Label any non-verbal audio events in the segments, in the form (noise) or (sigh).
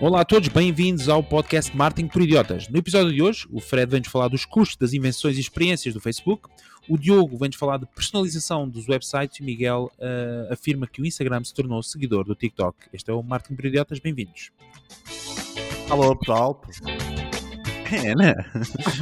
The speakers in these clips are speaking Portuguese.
Olá a todos, bem-vindos ao podcast Marketing por Idiotas. No episódio de hoje, o Fred vem-nos falar dos custos das invenções e experiências do Facebook, o Diogo vem-nos falar de personalização dos websites e o Miguel uh, afirma que o Instagram se tornou seguidor do TikTok. Este é o Marketing por Idiotas, bem-vindos. Alô, pessoal. É, né?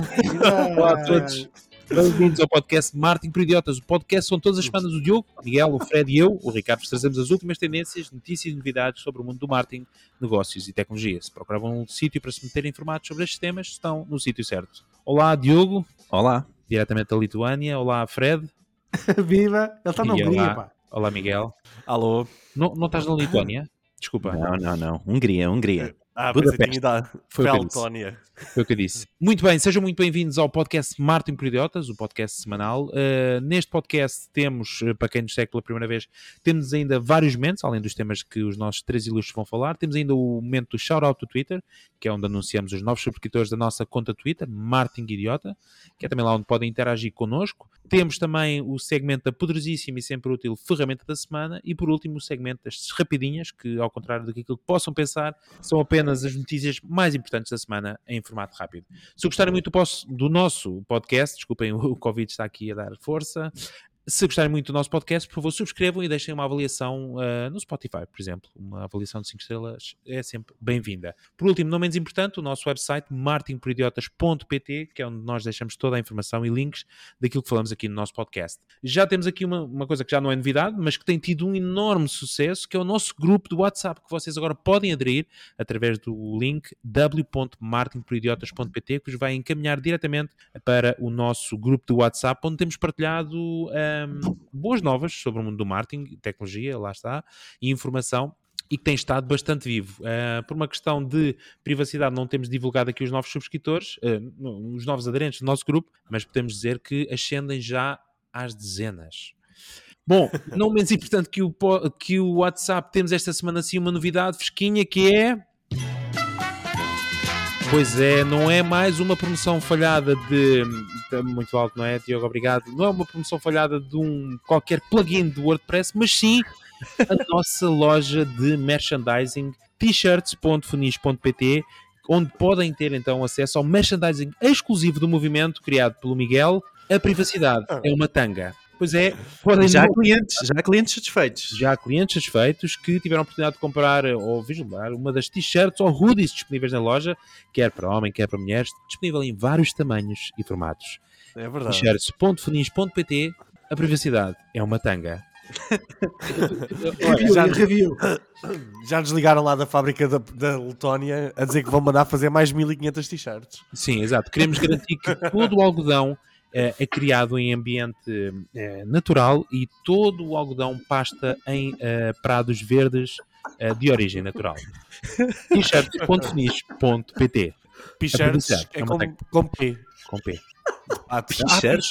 (laughs) Olá a todos. Bem-vindos ao podcast Marketing por Idiotas. O podcast são todas as semanas o Diogo, o Miguel, o Fred e eu, o Ricardo, trazemos as últimas tendências, notícias e novidades sobre o mundo do marketing, negócios e tecnologia. Se procuravam um sítio para se meterem informados sobre estes temas, estão no sítio certo. Olá, Diogo. Olá. Diretamente da Lituânia. Olá, Fred. (laughs) Viva! Ele está na Hungria, olá. pá. Olá, Miguel. Alô. Não, não estás na Lituânia? Desculpa. Não, não, não. Hungria, Hungria. Ah, Budapeste. Foi Foi o que eu disse. Letónia. Foi o que eu disse. (laughs) Muito bem, sejam muito bem-vindos ao podcast Martin por Idiotas, o podcast semanal. Uh, neste podcast temos, uh, para quem nos segue pela primeira vez, temos ainda vários momentos, além dos temas que os nossos três ilustres vão falar. Temos ainda o momento do shout-out do Twitter, que é onde anunciamos os novos subscritores da nossa conta Twitter, Martin Idiota, que é também lá onde podem interagir connosco. Temos também o segmento da poderosíssima e sempre útil ferramenta da semana e, por último, o segmento das rapidinhas, que, ao contrário daquilo que possam pensar, são apenas as notícias mais importantes da semana em formato rápido. Se gostarem muito do, do nosso podcast, desculpem, (laughs) o Covid está aqui a dar força. Se gostarem muito do nosso podcast, por favor, subscrevam e deixem uma avaliação ah, no Spotify, por exemplo. Uma avaliação de 5 estrelas é sempre bem-vinda. Por último, não menos importante, o nosso website martinporidiotas.pt, que é onde nós deixamos toda a informação e links daquilo que falamos aqui no nosso podcast. Já temos aqui uma, uma coisa que já não é novidade, mas que tem tido um enorme sucesso, que é o nosso grupo do WhatsApp, que vocês agora podem aderir através do link w.martinporidiotas.pt, que vos vai encaminhar diretamente para o nosso grupo do WhatsApp, onde temos partilhado boas novas sobre o mundo do marketing, tecnologia, lá está, e informação e que tem estado bastante vivo. Ah, por uma questão de privacidade, não temos divulgado aqui os novos subscritores, não, os novos aderentes do nosso grupo, mas podemos dizer que ascendem já às dezenas. Bom, não menos (laughs) importante que o, que o WhatsApp, temos esta semana assim uma novidade fresquinha que é. Pois é, não é mais uma promoção falhada de. Muito alto, não é, Diogo? Obrigado. Não é uma promoção falhada de um qualquer plugin do WordPress, mas sim a (laughs) nossa loja de merchandising t-shirts.funis.pt onde podem ter então acesso ao merchandising exclusivo do movimento criado pelo Miguel. A privacidade é uma tanga. Pois é, podem Já não- clientes, já há clientes satisfeitos. já há clientes satisfeitos que tiveram a oportunidade de comprar ou vislumbrar uma das t-shirts ou hoodies disponíveis na loja, quer para homem, quer para mulheres, disponível em vários tamanhos e formatos. É verdade. T-shirts.funis.pt A privacidade é uma tanga. Review, já- review. Já desligaram lá da fábrica da, da Letónia a dizer que vão mandar fazer mais 1500 t-shirts. Sim, exato. Queremos garantir que todo o algodão é criado em ambiente eh, natural e todo o algodão pasta em eh, prados verdes eh, de origem natural. t-shirts.funis.pt (laughs) T-shirts é é com, com P. com P. Ah, Ah, t-shirts?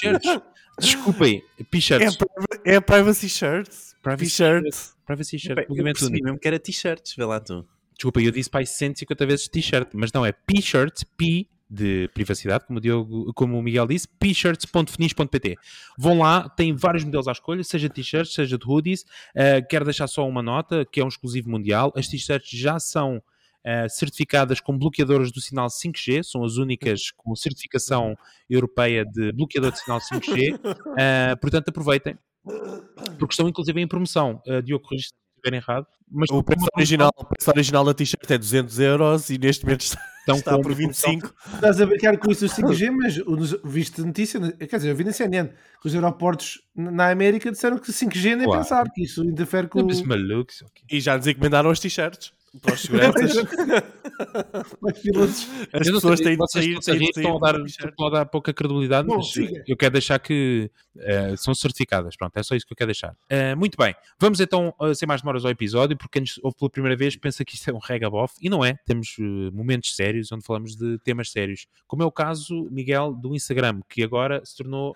Desculpem, É, t-shirts. priva- é privacy shirts. Privacy T-shirts. Privacy shirt, Bem, eu movimento único. mesmo que era t-shirts, vê lá tu. Desculpa, eu disse para aí 150 vezes t-shirt, mas não é p-shirts, p de privacidade, como o, Diogo, como o Miguel disse, p-shirts.finis.pt. Vão lá, tem vários modelos à escolha, seja t-shirts, seja de hoodies. Uh, quero deixar só uma nota, que é um exclusivo mundial. As t-shirts já são uh, certificadas com bloqueadores do sinal 5G, são as únicas com certificação europeia de bloqueador de sinal 5G. Uh, (laughs) portanto, aproveitem, porque estão inclusive em promoção. Uh, Diogo, corrige se estiver errado. Mas O preço, original, o preço original da t-shirt é 200 euros e neste momento está, estão está por uma promoção. 25. Estás a brincar com isso do 5G, (laughs) mas viste notícia, quer dizer, eu vi na CNN que os aeroportos na América disseram que 5G nem Claro. pensar, que isso interfere com Lembra-se malucos? ok. E já nos encomendaram os t-shirts. Para os seguranças. (laughs) As pessoas têm de sair, estão a têm de sair estão a dar, com t-shirt. estão a dar pouca credibilidade, Bom, mas siga. eu quero deixar que eh, são certificadas. Pronto, é só isso que eu quero deixar. Eh, muito bem, vamos então, eh, sem mais demoras, ao episódio, porque quem nos ouve pela primeira vez pensa que isto é um regabof, e não é. Temos momentos sérios onde falamos de temas sérios, como é o caso, Miguel, do Instagram, que agora se tornou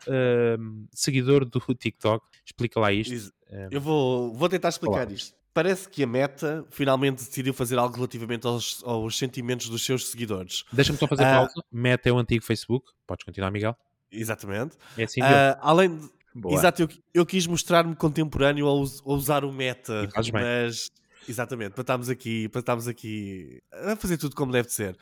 seguidor do (laughs) TikTok. Explica lá isto. Is- Eu vou, vou tentar explicar Olá. isto. Parece que a Meta finalmente decidiu fazer algo relativamente aos, aos sentimentos dos seus seguidores. Deixa-me só fazer Ah. pausa. Meta é o antigo Facebook. Podes continuar, Miguel. Exatamente. É assim? Ah, além de, Boa. Exato, eu, eu quis mostrar-me contemporâneo ao, ao usar o Meta, E fazes bem. Exatamente, para estarmos aqui, para estarmos aqui a fazer tudo como deve ser.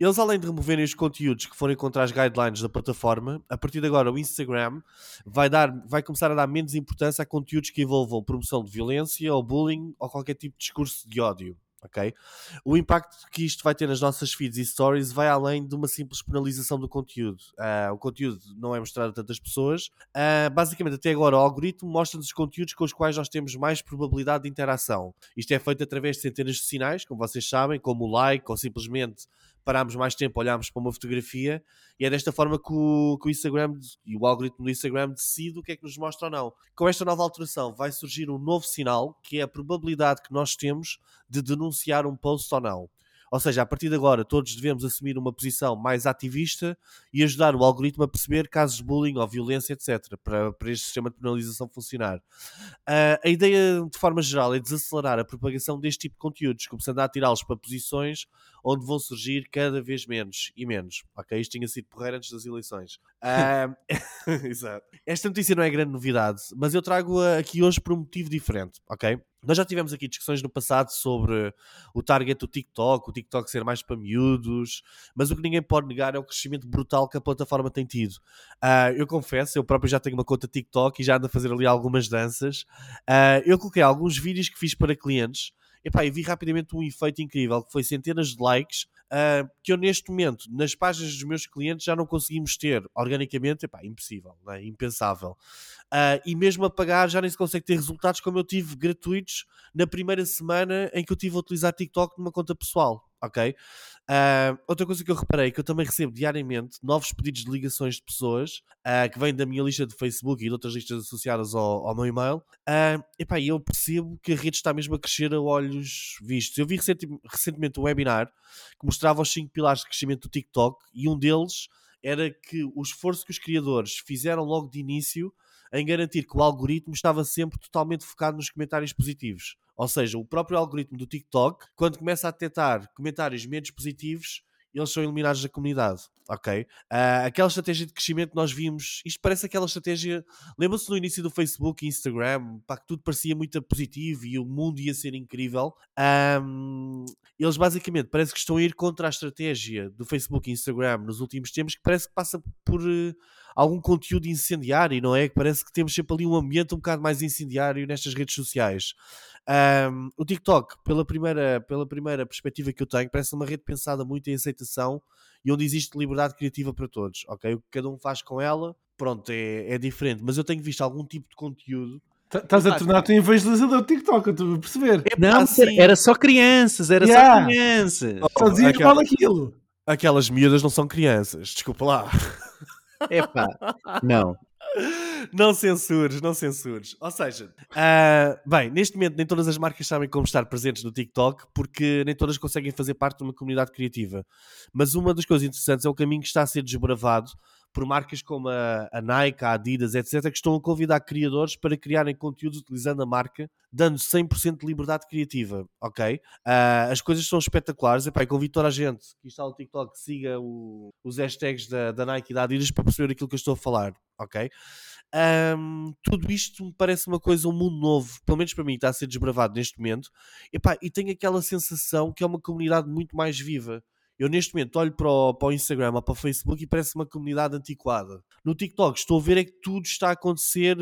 Eles, além de removerem os conteúdos que forem contra as guidelines da plataforma, a partir de agora o Instagram vai, dar, vai começar a dar menos importância a conteúdos que envolvam promoção de violência ou bullying ou qualquer tipo de discurso de ódio ok? O impacto que isto vai ter nas nossas feeds e stories vai além de uma simples penalização do conteúdo. Uh, o conteúdo não é mostrado a tantas pessoas. Uh, basicamente, até agora, o algoritmo mostra-nos os conteúdos com os quais nós temos mais probabilidade de interação. Isto é feito através de centenas de sinais, como vocês sabem, como o like ou simplesmente pararmos mais tempo, olharmos para uma fotografia e é desta forma que o, que o Instagram e o algoritmo do Instagram decide o que é que nos mostra ou não. Com esta nova alteração vai surgir um novo sinal que é a probabilidade que nós temos de denunciar um post ou não. Ou seja, a partir de agora, todos devemos assumir uma posição mais ativista e ajudar o algoritmo a perceber casos de bullying ou violência, etc., para, para este sistema de penalização funcionar. Uh, a ideia, de forma geral, é desacelerar a propagação deste tipo de conteúdos, começando a atirá-los para posições onde vão surgir cada vez menos e menos. Ok? Isto tinha sido porreiro antes das eleições. Uh, (laughs) (laughs) exato. Esta notícia não é grande novidade, mas eu trago-a aqui hoje por um motivo diferente, ok? Nós já tivemos aqui discussões no passado sobre o target do TikTok, o TikTok ser mais para miúdos, mas o que ninguém pode negar é o crescimento brutal que a plataforma tem tido. Uh, eu confesso, eu próprio já tenho uma conta TikTok e já ando a fazer ali algumas danças. Uh, eu coloquei alguns vídeos que fiz para clientes Epá, e vi rapidamente um efeito incrível, que foi centenas de likes, uh, que eu neste momento, nas páginas dos meus clientes, já não conseguimos ter organicamente, epá, impossível, é? impensável. Uh, e mesmo a pagar já nem se consegue ter resultados como eu tive gratuitos na primeira semana em que eu tive a utilizar TikTok numa conta pessoal ok? Uh, outra coisa que eu reparei que eu também recebo diariamente novos pedidos de ligações de pessoas uh, que vêm da minha lista de Facebook e de outras listas associadas ao, ao meu e-mail. Uh, epá, eu percebo que a rede está mesmo a crescer a olhos vistos. Eu vi recentemente um webinar que mostrava os 5 pilares de crescimento do TikTok e um deles era que o esforço que os criadores fizeram logo de início em garantir que o algoritmo estava sempre totalmente focado nos comentários positivos. Ou seja, o próprio algoritmo do TikTok, quando começa a detectar comentários menos positivos, eles são eliminados da comunidade, ok? Uh, aquela estratégia de crescimento nós vimos, isto parece aquela estratégia, lembra-se no início do Facebook e Instagram, pá, que tudo parecia muito positivo e o mundo ia ser incrível. Um, eles basicamente parece que estão a ir contra a estratégia do Facebook e Instagram nos últimos tempos, que parece que passa por uh, algum conteúdo incendiário, não é? Que parece que temos sempre ali um ambiente um bocado mais incendiário nestas redes sociais. Um, o TikTok, pela primeira, pela primeira perspectiva que eu tenho, parece uma rede pensada muito em aceitação e onde existe liberdade criativa para todos, ok? O que cada um faz com ela, pronto, é, é diferente. Mas eu tenho visto algum tipo de conteúdo Estás a tornar-te um evangelizador de TikTok, eu estou a perceber. É, não, assim... era só crianças, era yeah. só crianças. Oh, só dizia aquela... aquilo. Aquelas miúdas não são crianças, desculpa lá. Epá, não não censures, não censures. Ou seja, uh, bem, neste momento nem todas as marcas sabem como estar presentes no TikTok porque nem todas conseguem fazer parte de uma comunidade criativa. Mas uma das coisas interessantes é o caminho que está a ser desbravado por marcas como a, a, Nike, a Adidas, etc., que estão a convidar criadores para criarem conteúdos utilizando a marca, dando 100% de liberdade criativa, ok? Uh, as coisas são espetaculares. Epá, convido toda a gente que está no TikTok que siga o, os hashtags da, da Nike e da Adidas para perceber aquilo que eu estou a falar, ok? Um, tudo isto me parece uma coisa, um mundo novo, pelo menos para mim, está a ser desbravado neste momento, Epá, e tenho aquela sensação que é uma comunidade muito mais viva. Eu neste momento olho para o, para o Instagram ou para o Facebook e parece uma comunidade antiquada. No TikTok estou a ver é que tudo está a acontecer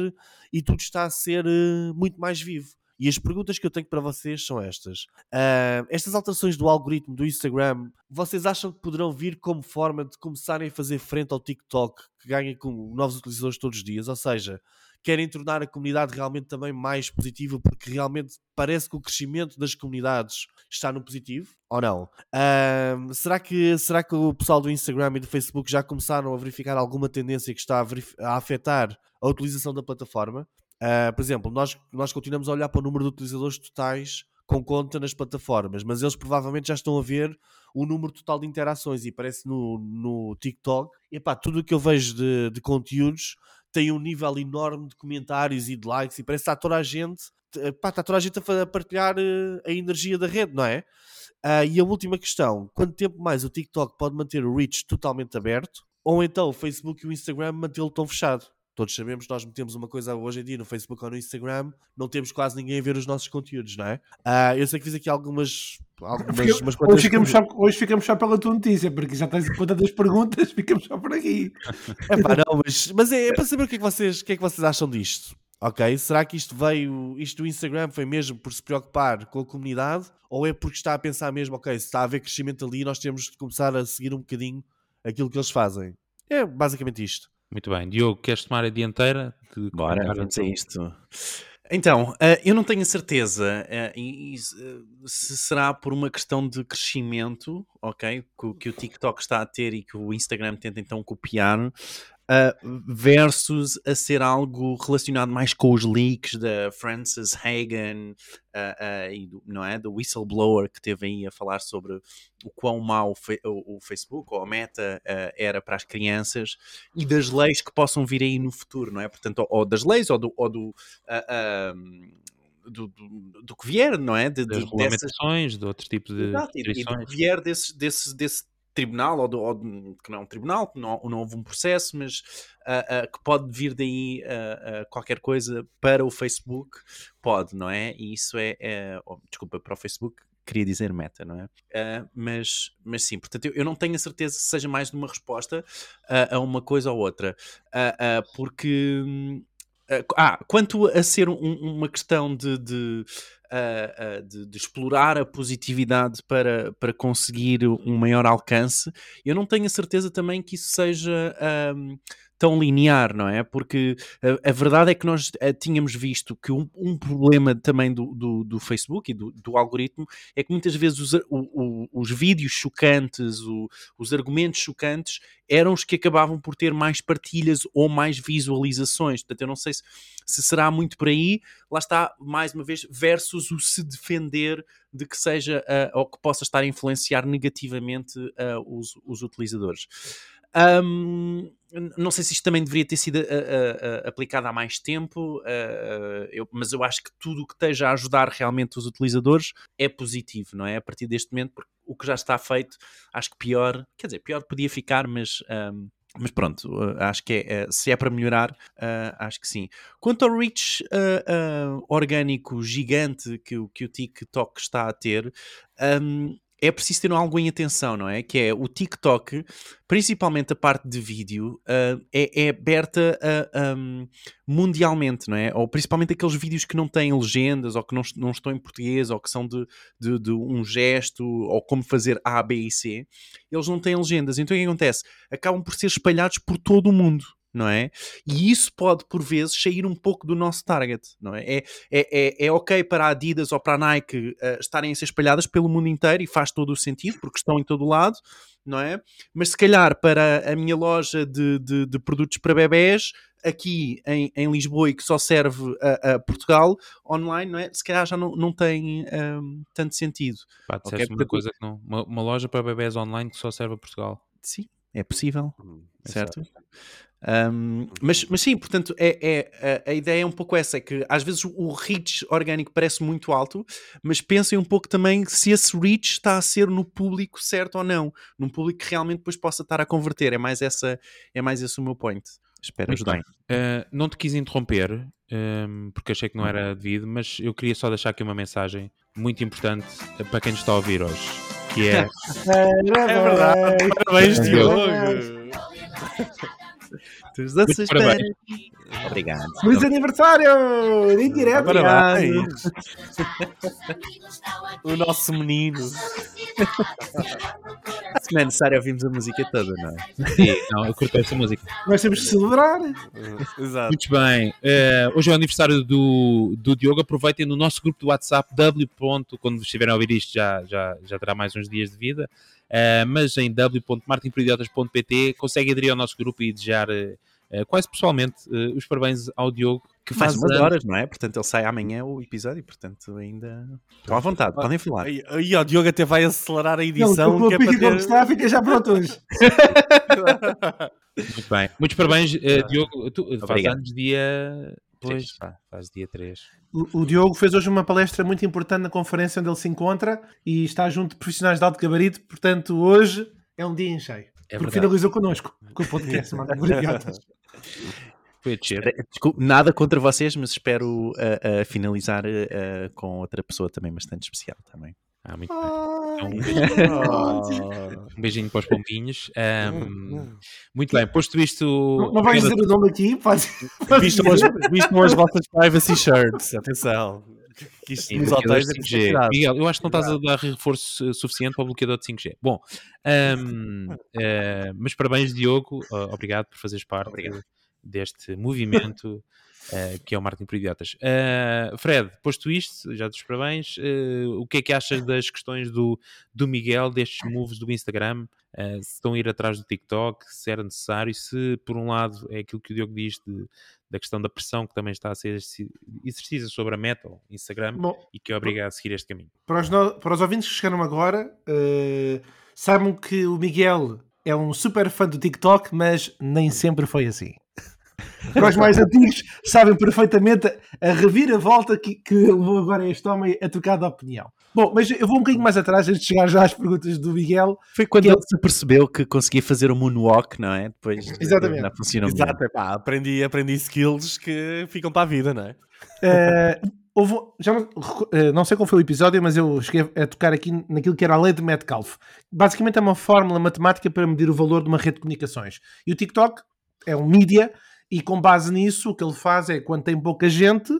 e tudo está a ser uh, muito mais vivo. E as perguntas que eu tenho para vocês são estas. Uh, estas alterações do algoritmo do Instagram, vocês acham que poderão vir como forma de começarem a fazer frente ao TikTok, que ganha com novos utilizadores todos os dias? Ou seja, querem tornar a comunidade realmente também mais positiva, porque realmente parece que o crescimento das comunidades está no positivo, ou não? Uh, será, que, será que o pessoal do Instagram e do Facebook já começaram a verificar alguma tendência que está a, a afetar a utilização da plataforma? Uh, por exemplo, nós, nós continuamos a olhar para o número de utilizadores totais com conta nas plataformas, mas eles provavelmente já estão a ver o número total de interações e parece no, no TikTok, e pá, tudo o que eu vejo de, de conteúdos tem um nível enorme de comentários e de likes e parece que está toda a gente, pá, está toda a gente a partilhar eh, a energia da rede, não é? Uh, e a última questão, quanto tempo mais o TikTok pode manter o reach totalmente aberto ou então o Facebook e o Instagram mantê-lo tão fechado? Todos sabemos, nós metemos uma coisa hoje em dia no Facebook ou no Instagram, não temos quase ninguém a ver os nossos conteúdos, não é? Ah, eu sei que fiz aqui algumas. algumas Fica- hoje, ficamos só, hoje ficamos só pela tua notícia, porque já tens conta das perguntas, (laughs) ficamos só por aqui. Epá, não, mas, mas é, é para saber o que é, que vocês, o que é que vocês acham disto. Ok? Será que isto veio, isto do Instagram foi mesmo por se preocupar com a comunidade? Ou é porque está a pensar mesmo, ok, se está a haver crescimento ali, nós temos de começar a seguir um bocadinho aquilo que eles fazem? É basicamente isto. Muito bem. Diogo, queres tomar a dianteira? De Bora, vamos a isto. Então, eh, eu não tenho a certeza eh, eh, se será por uma questão de crescimento, ok? Que o TikTok está a ter e que o Instagram tenta então copiar, eh, versus a ser algo relacionado mais com os leaks da Frances Hagan eh, eh, e do, não é? do whistleblower que teve aí a falar sobre o quão mau o, o Facebook ou a Meta era para as crianças e das leis que possam vir aí no futuro, não é? Portanto, ou, ou das leis ou do, ou do, do, do, do que vier, não é? De, Das de- dessas, regulamentações, de outros tipos de Exato, e, do que vier desse, desse, desse tribunal, ou, do, ou que não é um tribunal, que não, não houve um processo, mas ah, ah, que pode vir daí ah, qualquer coisa para o Facebook, pode, não é? E isso é, é- oh, desculpa, para o Facebook, queria dizer meta, não é? Mas, mas sim, portanto, eu, eu não tenho a certeza se seja mais de uma resposta a uma coisa ou outra, porque. hum, ah, quanto a ser um- uma questão de, de, de- de explorar a positividade para, para conseguir um maior alcance, eu não tenho a certeza também que isso seja ahm, tão linear, não é? Porque a, a verdade é que nós ah, tínhamos visto que um, um problema também do, do, do Facebook e do, do algoritmo é que muitas vezes os, a- o- o- os vídeos chocantes, o- os argumentos chocantes eram os que acabavam por ter mais partilhas ou mais visualizações. Portanto, eu não sei se, se será muito por aí, lá está, mais uma vez, versus o se defender de que seja ah, ou que possa estar a influenciar negativamente ah, os, os utilizadores. N- não sei se isto também deveria ter sido ah, ah, ah, aplicado há mais tempo, ah, eu- mas eu acho que tudo o que esteja a ajudar realmente os utilizadores é positivo, não é? A partir deste momento, porque o que já está feito, acho que pior, quer dizer, pior podia ficar, mas. ahm, mas pronto, uh, acho que é, eh, se é para melhorar, uh, acho que sim. Quanto ao reach uh, uh, orgânico gigante que, que o TikTok está a ter, um, é preciso ter algo em atenção, não é? Que é o TikTok, principalmente a parte de vídeo, uh, é, é aberta um, mundialmente, não é? Ou principalmente aqueles vídeos que não têm legendas, ou que não, não estão em português, ou que são de, de, de um gesto, ou como fazer A, B e C, eles não têm legendas. Então o que acontece? Acabam por ser espalhados por todo o mundo. Não é? E isso pode, por vezes, sair um pouco do nosso target. Não é? É, é, é, é ok para a Adidas ou para a Nike eh, estarem a ser espalhadas pelo mundo inteiro e faz todo o sentido, porque estão em todo o lado, não é? Mas se calhar para a minha loja de, de, de produtos para bebés, aqui em, em Lisboa e que só serve a, a Portugal, online, não é? Se calhar já não, não tem ahm, tanto sentido. Pá, Ok, disseste uma coisa que não. Uma, uma loja para bebés online que só serve a Portugal. Sim, é possível. É certo? Um, mas, mas sim, portanto, é, é, a, a ideia é um pouco essa: é que às vezes o, reach orgânico parece muito alto, mas pensem um pouco também se esse reach está a ser no público certo ou não, num público que realmente depois possa estar a converter. É mais, essa, é mais esse o meu point. Espero Muito bem. Uh, não te quis interromper, um, porque achei que não era devido, mas eu queria só deixar aqui uma mensagem muito importante para quem nos está a ouvir hoje, que é (laughs) (laughs) É verdade. Parabéns, Diogo. (laughs) Doces parabéns. para- Obrigado. Feliz aniversário! Em direto! Parabéns. o nosso menino. (laughs) Se não é necessário ouvirmos a música toda, não é? Sim, não, eu curto essa música. Nós temos de celebrar. Exato. Muito bem. eh, hoje é o aniversário do, do Diogo. Aproveitem no nosso grupo do WhatsApp, w. Quando estiverem a ouvir isto, já, já, já terá mais uns dias de vida. Eh, mas em w.martinperidiotas.pt consegue aderir ao nosso grupo e desejar eh, quase pessoalmente eh, os parabéns ao Diogo, que Mais faz umas anos. horas, não é? Portanto, ele sai amanhã o episódio, portanto, ainda. Estão à vontade, podem falar. Ó, o Diogo até vai acelerar a Não, edição. com que o é para ter... está, fica já pronto hoje. (laughs) Muito bem. Muitos parabéns, eh, Diogo. Tu faz anos dia. Pois, pá, faz dia 3. O, o Diogo fez hoje uma palestra muito importante na conferência onde ele se encontra e está junto de profissionais de alto gabarito, portanto, hoje é um dia em cheio. É porque verdade. finalizou connosco com o podcast. (laughs) Descer. Espera- desculpe, nada contra vocês, mas espero uh, uh, finalizar uh, com outra pessoa também bastante especial também. Ah, muito bem. Então, (laughs) um beijinho para os pombinhos. Ahm, muito bem, posto isto. Não, não vais dizer o nome aqui? Pode, (laughs) Vistam as, as vossas privacy shirts, atenção. Que isto Sim, nos hotéis é 5G. preciso Miguel, eu acho que não estás a dar reforço suficiente para o bloqueador de 5G. Bom, ahm, (laughs) eh, mas parabéns, Diogo. Uh, obrigado por fazeres parte Obrigado. deste movimento eh, que é o Marketing por Idiotas. Eh, Fred, posto isto, já dos parabéns. eh, o que é que achas das questões do, do Miguel, destes moves do Instagram? Se estão a ir atrás do TikTok, se era necessário, se por um lado é aquilo que o Diogo diz de- da questão da pressão que também está a ser exerci- exercida sobre a meta, o Instagram, Bom, e que obriga a seguir este caminho. para os, no- para os ouvintes que chegaram agora, saibam que o Miguel é um super fã do TikTok, mas nem sempre foi assim. Para os mais antigos, sabem perfeitamente a reviravolta que, que levou agora este homem a trocar de opinião. Bom, mas eu vou um bocadinho mais atrás antes de chegar já às perguntas do Miguel. Foi quando ele se percebeu que conseguia fazer o moonwalk, não é? Depois Exatamente. não funcionou. Exato, epá, aprendi, aprendi skills que ficam para a vida, não é? Eh, houve, já não, eh, não sei qual foi o episódio, mas eu cheguei a tocar aqui naquilo que era a lei de Metcalfe. Basicamente é uma fórmula matemática para medir o valor de uma rede de comunicações. E o TikTok é um mídia e com base nisso o que ele faz é quando tem pouca gente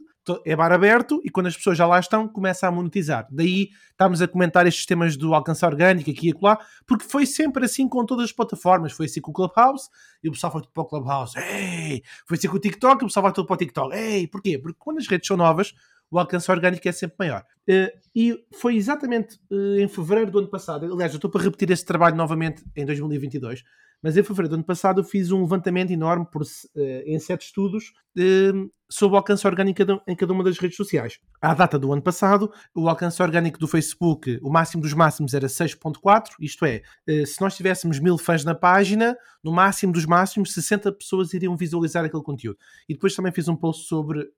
é bar aberto e quando as pessoas já lá estão começa a monetizar. Daí estamos a comentar estes temas do alcance orgânico aqui e acolá, porque foi sempre assim com todas as plataformas. Foi assim com o Clubhouse e o pessoal foi tudo para o Clubhouse. Ei! Foi assim com o TikTok e o pessoal vai tudo para o TikTok. Ei! Porquê? Porque quando as redes são novas, o alcance orgânico é sempre maior. Eh, e foi exatamente eh, em fevereiro do ano passado. Aliás, eu estou para repetir esse trabalho novamente em 2022. Mas em fevereiro do ano passado eu fiz um levantamento enorme por, eh, em sete estudos eh, sobre o alcance orgânico em cada- uma das redes sociais. À data do ano passado, o alcance orgânico do Facebook, o máximo dos máximos era 6.4, isto é, eh, se nós tivéssemos mil fãs na página, no máximo dos máximos, 60 pessoas iriam visualizar aquele conteúdo. E depois também fiz um post sobre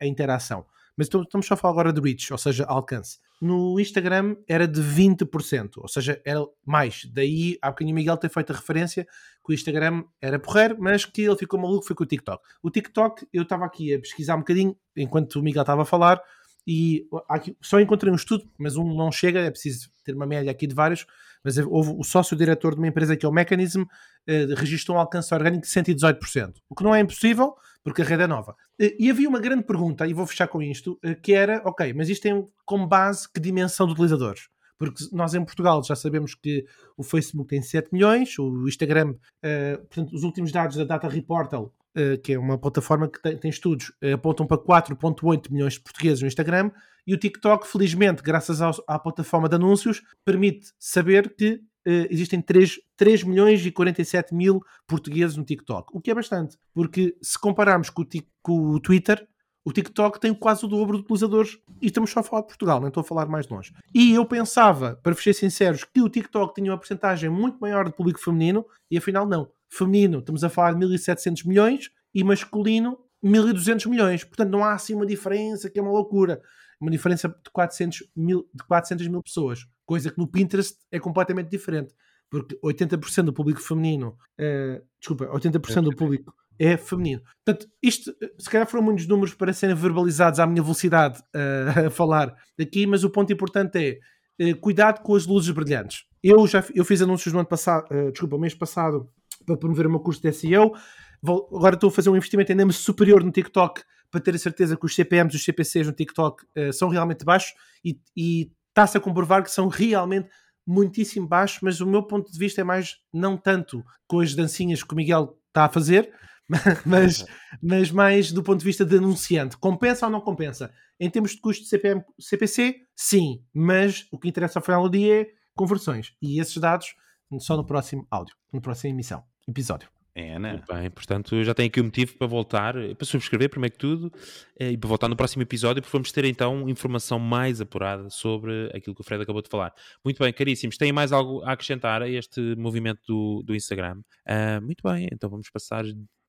a interação. Mas estamos só a falar agora de reach, ou seja, alcance. No Instagram era de 20%, ou seja, era mais. Daí, há bocadinho o Miguel ter feito a referência que o Instagram era porreiro, mas que ele ficou maluco foi com o TikTok. O TikTok, eu estava aqui a pesquisar um bocadinho, enquanto o Miguel estava a falar, e aqui- só encontrei um estudo, mas um não chega, é preciso ter uma média aqui de vários, mas houve o sócio-diretor de uma empresa que é o Mechanism, eh, registrou um alcance orgânico de 118%, o que não é impossível, porque a rede é nova. Eh, E havia uma grande pergunta, e vou fechar com isto, eh, que era, ok, mas isto tem como base que dimensão de utilizadores? Porque nós em Portugal já sabemos que o Facebook tem 7 milhões, o Instagram, eh, portanto, os últimos dados da Data Reportal, eh, que é uma plataforma que tem, tem estudos, eh, apontam para 4,8 milhões de portugueses no Instagram, e o TikTok, felizmente, graças ao- à plataforma de anúncios, permite saber que existem 3, 3 milhões e 47 mil portugueses no TikTok, o que é bastante, porque se compararmos com o, com o Twitter, o TikTok tem quase o dobro de utilizadores e estamos só a falar de Portugal, não estou a falar mais longe. E eu pensava, para ser sinceros, que o TikTok tinha uma porcentagem muito maior de público feminino e afinal não. Feminino, estamos a falar de 1.700 milhões e masculino, 1.200 milhões. Portanto, não há assim uma diferença que é uma loucura. Uma diferença de 400 mil, de 400 mil pessoas. Coisa que no Pinterest é completamente diferente. Porque 80% do público feminino, eh, desculpa, 80% do público é feminino. Portanto, isto, eh, se calhar foram muitos números para serem verbalizados à minha velocidade eh, (laughs) a falar aqui, mas o ponto importante é cuidado com as luzes brilhantes. Eu já eu fiz anúncios no ano passado, eh, desculpa, mês passado, para promover o meu curso de SEO. Vou- agora estou a fazer um investimento ainda superior no TikTok para ter a certeza que os CPMs e os CPCs no TikTok eh, são realmente baixos e, e está-se a comprovar que são realmente muitíssimo baixos, mas o meu ponto de vista é mais não tanto com as dancinhas que o Miguel está a fazer, (laughs) mas, mas mais do ponto de vista de anunciante. Compensa ou não compensa? Em termos de custo de CPM, CPC, sim, mas o que interessa ao final do dia é conversões. E esses dados só no próximo áudio, no próximo emissão, episódio. É, né? Muito bem, portanto, já tenho aqui um motivo para voltar, eh, para subscrever, primeiro que tudo, eh, e para voltar no próximo episódio, porque vamos ter então informação mais apurada sobre aquilo que o Fred acabou de falar. Muito bem, caríssimos, têm mais algo a acrescentar a este movimento do, do Instagram? Ah, muito bem, então vamos passar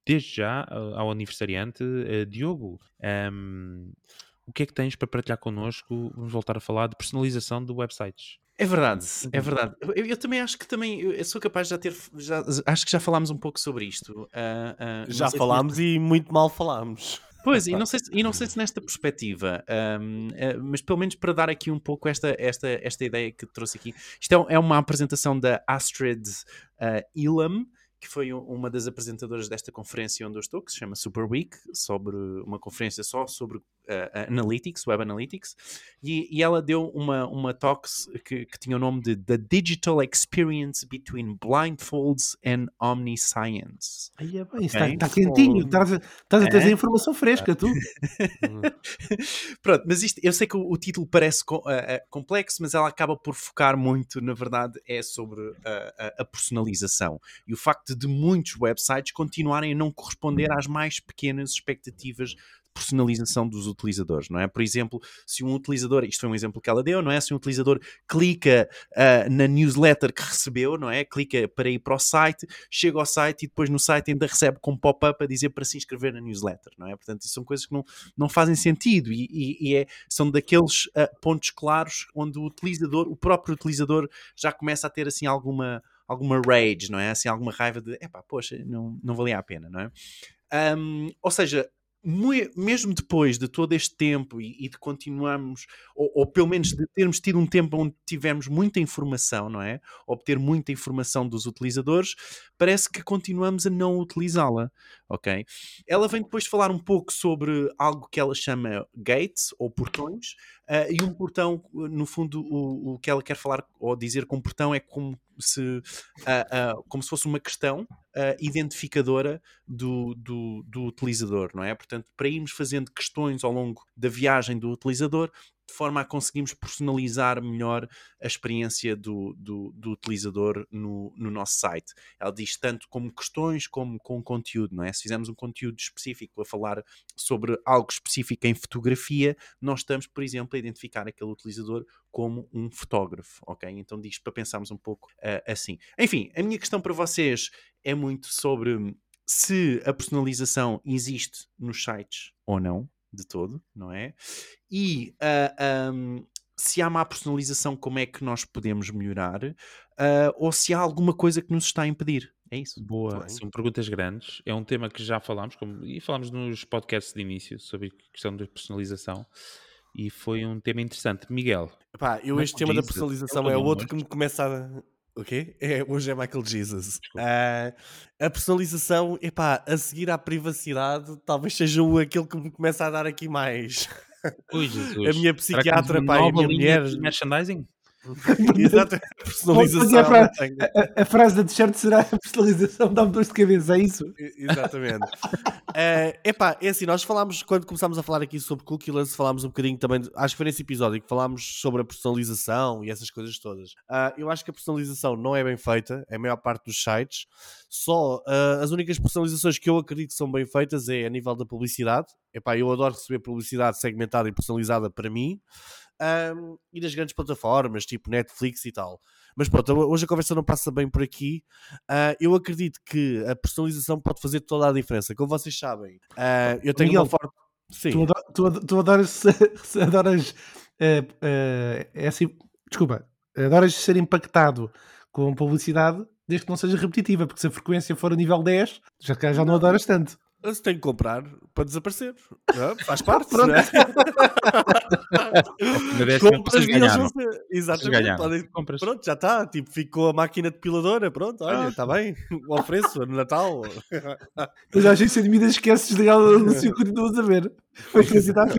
desde já ah, ao aniversariante. Ah, Diogo, ahm, o que é que tens para partilhar connosco? Vamos voltar a falar de personalização de websites. É verdade, é verdade. Eu, eu também acho que também eu, sou capaz de já ter. Já, acho que já falámos um pouco sobre isto. ah, não Já falámos e muito mal falámos. Pois, e (laughs) não sei se, e não sei se nesta perspectiva, ahm, eh, mas pelo menos para dar aqui um pouco esta, esta, esta ideia que trouxe aqui. Isto é, é uma apresentação da Astrid ah, Elam, que foi um- uma das apresentadoras desta conferência onde eu estou, que se chama Super Week, sobre uma conferência só sobre ah, Analytics, Web Analytics, e, e ela deu uma, uma talk que, que tinha o nome de The Digital Experience Between Blindfolds and Omniscience. Aí é bem, está, está quentinho, estás a, estás a trazer É. informação fresca, tu. (laughs) Pronto, mas isto, eu sei que o, o título parece co- ah, complexo, mas ela acaba por focar muito, na verdade, é sobre ah, a personalização e o facto de muitos websites continuarem a não corresponder às mais pequenas expectativas personalização dos utilizadores, não é? Por exemplo, se um utilizador, isto foi um exemplo que ela deu, não é? Se um utilizador clica ah, na newsletter que recebeu, não é? Clica para ir para o site, chega ao site e depois no site ainda recebe com um pop-up a dizer para se inscrever na newsletter, não é? Portanto, isso são coisas que não, não fazem sentido e, e- e é, são daqueles ah, pontos claros onde o utilizador, o próprio utilizador já começa a ter assim alguma alguma rage, não é? Assim, alguma raiva de, epá, poxa, não, não valia a pena, não é? Ahm, ou seja, mesmo depois de todo este tempo e, e de continuarmos, ou, ou pelo menos de termos tido um tempo onde tivemos muita informação, não é? Obter muita informação dos utilizadores, parece que continuamos a não utilizá-la, ok? Ela vem depois falar um pouco sobre algo que ela chama gates ou portões, ah, e um portão, no fundo, o, o que ela quer falar ou dizer com portão é como se, ah, ah, como se fosse uma questão ah, identificadora do, do, do utilizador, não é? Portanto, para irmos fazendo questões ao longo da viagem do utilizador, de forma a conseguirmos personalizar melhor a experiência do, do, do utilizador no, no nosso site. Ela diz tanto como questões como com conteúdo, não é? Se fizermos um conteúdo específico a falar sobre algo específico em fotografia, nós estamos, por exemplo, a identificar aquele utilizador como um fotógrafo, ok? Então diz para pensarmos um pouco ah, assim. Enfim, a minha questão para vocês é muito sobre se a personalização existe nos sites ou não, de todo, não é? E ah, ahm, se há má personalização, como é que nós podemos melhorar? Ah, ou se há alguma coisa que nos está a impedir? É isso. Boa, são perguntas grandes. É um tema que já falámos, como, e falámos nos podcasts de início sobre a questão da personalização, e foi um tema interessante. Miguel, Pá, eu Michael este tema da personalização É o é outro que me começa a. O quê? É, hoje é Michael Jesus. Ah, a personalização, epá, a seguir à privacidade, talvez seja o aquele que me começa a dar aqui mais. Ui, Jesus. A minha psiquiatra, pá, a minha mulher. merchandising? (laughs) Exato, a é personalização. para- eu tenho. A, a frase da t-shirt será a personalização dá-me dor de cabeça, é isso? Exatamente. (laughs) Eh, epá, é assim, nós falámos, quando começámos a falar aqui sobre cookieless, falámos um bocadinho também, acho que foi nesse episódio que falámos sobre a personalização e essas coisas todas. Ah, eu acho que a personalização não é bem feita, é a maior parte dos sites. Só ah, as únicas personalizações que eu acredito que são bem feitas é a nível da publicidade. Epá, eu adoro receber publicidade segmentada e personalizada para mim. Ahm, e das grandes plataformas, tipo Netflix e tal. Mas pronto, hoje a conversa não passa bem por aqui. Ah, eu acredito que a personalização pode fazer toda a diferença. Como vocês sabem, ah, eu tenho Miguel, uma forte. Sim, Tu, ado- tu ad- tu adoras, (laughs) adoras eh, eh, essa- desculpa, adoras ser impactado com publicidade desde que não seja repetitiva, porque se a frequência for a nível 10, já, já não adoras tanto. eu tenho que comprar para desaparecer. (laughs) Não é? Faz parte. Pronto. não é? (laughs) Compras vocês e eles ganharam. vão ser- Vocês Exatamente. ganharam. podem- Compras. Pronto, já está. Tipo, ficou a máquina depiladora. Pronto, olha, está bem. Ofereço no Natal. Mas a agência de mídias esqueces de ela anúncio e continuas a ver. Foi publicidade.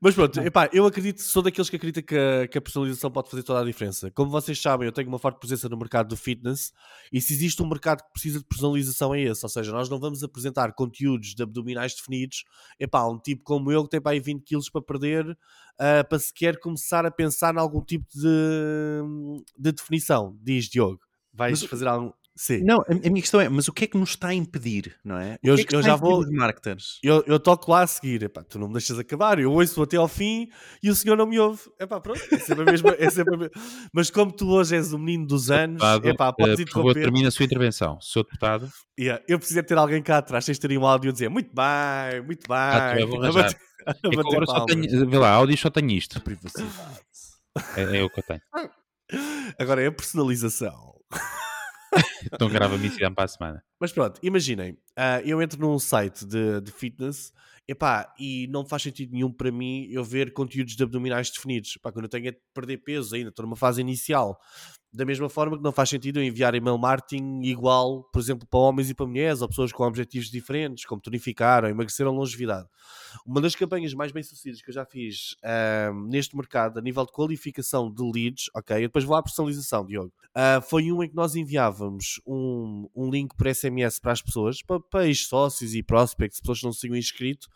Mas pronto, epá, eu acredito, sou daqueles que acreditam que a, que a personalização pode fazer toda a diferença. Como vocês sabem, eu tenho uma forte presença no mercado do fitness e se existe um mercado que precisa de personalização é esse. Ou seja, nós não vamos apresentar conteúdos de abdominais definidos, epá, um tipo como eu que tem para aí 20 quilos para perder, ah, para sequer começar a pensar em algum tipo de, de definição, diz Diogo. Vais Mas- fazer algo. Sim. Não, a, a minha questão é, mas o que é que nos está a impedir, não é? O Eu- que é que eu já vou- os marketers. Eu, eu toco lá a seguir, epá, tu não me deixas acabar, eu ouço até ao fim e o senhor não me ouve. Epá, pronto, é sempre a mesma. É sempre a me- Mas como tu hoje és o menino dos anos, Deputado, epá, eh, podes por favor, interromper. termina a sua intervenção. Sou deputado. Yeah, eu preciso é ter alguém cá atrás, tens de ter um áudio a dizer muito bem, muito bem. Ah, tu é, vou (laughs) a arranjar. É que agora só tenho, vê lá, áudio só tenho isto. Privacidade. É, é o que eu tenho. Agora é a personalização. (laughs) Então grava-me isso e dá-me para a semana. Mas pronto, imaginem, ah, eu entro num site de, de fitness epá, e não faz sentido nenhum para mim eu ver conteúdos de abdominais definidos. Epá, quando eu tenho de perder peso ainda, estou numa fase inicial. Da mesma forma que não faz sentido eu enviar email marketing igual, por exemplo, para homens e para mulheres, ou pessoas com objetivos diferentes, como tonificar ou emagrecer ou longevidade. Uma das campanhas mais bem sucedidas que eu já fiz neste mercado, a nível de qualificação de leads, ok? Eu depois vou à personalização, Diogo. Ah, foi um em que nós enviávamos um, um link por SMS para as pessoas, para, para ex-sócios e prospects, pessoas que não se tinham inscrito,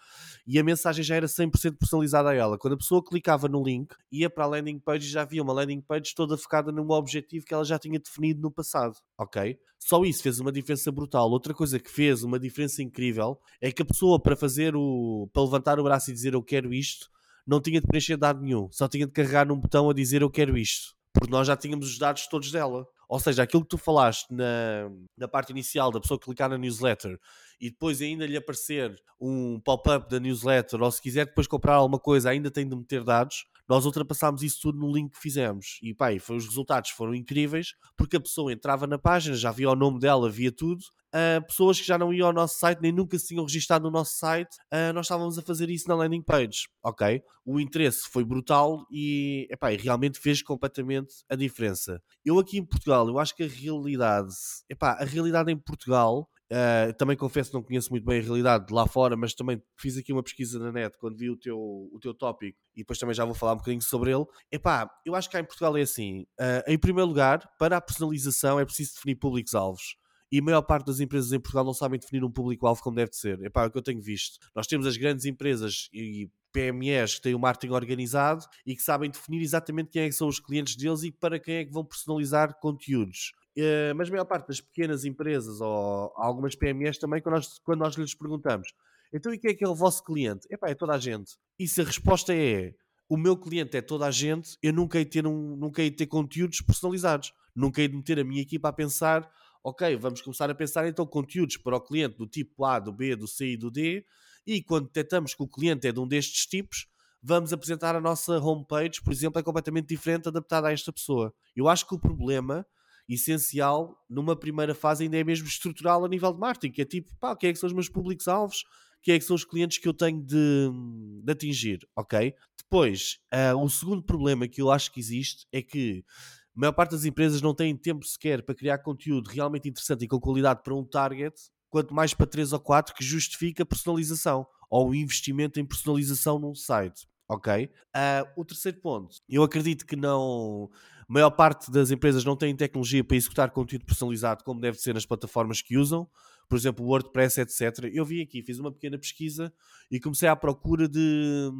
e a mensagem já era 100% personalizada a ela. Quando a pessoa clicava no link, ia para a landing page e já havia uma landing page toda focada num objetivo que ela já tinha definido no passado, ok? Só isso fez uma diferença brutal. Outra coisa que fez uma diferença incrível é que a pessoa para fazer o para levantar o braço e dizer eu quero isto, não tinha de preencher dado nenhum, só tinha de carregar num botão a dizer eu quero isto, porque nós já tínhamos os dados todos dela. Ou seja, aquilo que tu falaste na, na parte inicial da pessoa clicar na newsletter e depois ainda lhe aparecer um pop-up da newsletter, ou se quiser depois comprar alguma coisa, ainda tem de meter dados. Nós ultrapassámos isso tudo no link que fizemos. E pá, e foi, os resultados foram incríveis, porque a pessoa entrava na página, já via o nome dela, via tudo. Uh, pessoas que já não iam ao nosso site, nem nunca se tinham registado no nosso site, uh, nós estávamos a fazer isso na landing page, ok? O interesse foi brutal e, epá, e realmente fez completamente a diferença. Eu aqui em Portugal, eu acho que a realidade, epá, a realidade em Portugal Uh, também confesso que não conheço muito bem a realidade de lá fora, mas também fiz aqui uma pesquisa na net quando vi o teu, o teu tópico e depois também já vou falar um bocadinho sobre ele. Epá, eu acho que cá em Portugal é assim: uh, em primeiro lugar, para a personalização é preciso definir públicos-alvos. E a maior parte das empresas em Portugal não sabem definir um público-alvo como deve ser. Epá, é o que eu tenho visto. Nós temos as grandes empresas e PMEs que têm o marketing organizado e que sabem definir exatamente quem é que são os clientes deles e para quem é que vão personalizar conteúdos. Uh, mas a maior parte das pequenas empresas ou algumas PMEs também, quando nós, quando nós lhes perguntamos então e quem é que é o vosso cliente? Epá, é toda a gente. E se a resposta é o meu cliente é toda a gente, eu nunca hei ter, um, nunca ter conteúdos personalizados. Nunca hei de meter a minha equipa a pensar, ok, vamos começar a pensar então conteúdos para o cliente do tipo A, do B, do C e do D, e quando detectamos que o cliente é de um destes tipos, vamos apresentar a nossa homepage, por exemplo, é completamente diferente, adaptada a esta pessoa. Eu acho que o problema essencial numa primeira fase ainda é mesmo estrutural a nível de marketing, que é tipo, pá, quem é que são os meus públicos-alvos, quem é que são os clientes que eu tenho de, de atingir, ok? Depois, uh, o segundo problema que eu acho que existe é que a maior parte das empresas não tem tempo sequer para criar conteúdo realmente interessante e com qualidade para um target, quanto mais para três ou quatro que justifica a personalização ou o investimento em personalização num site, ok? Uh, o terceiro ponto, eu acredito que não a maior parte das empresas não tem tecnologia para executar conteúdo personalizado como deve ser nas plataformas que usam, por exemplo, WordPress, etc. Eu vim aqui, fiz uma pequena pesquisa e comecei à procura de,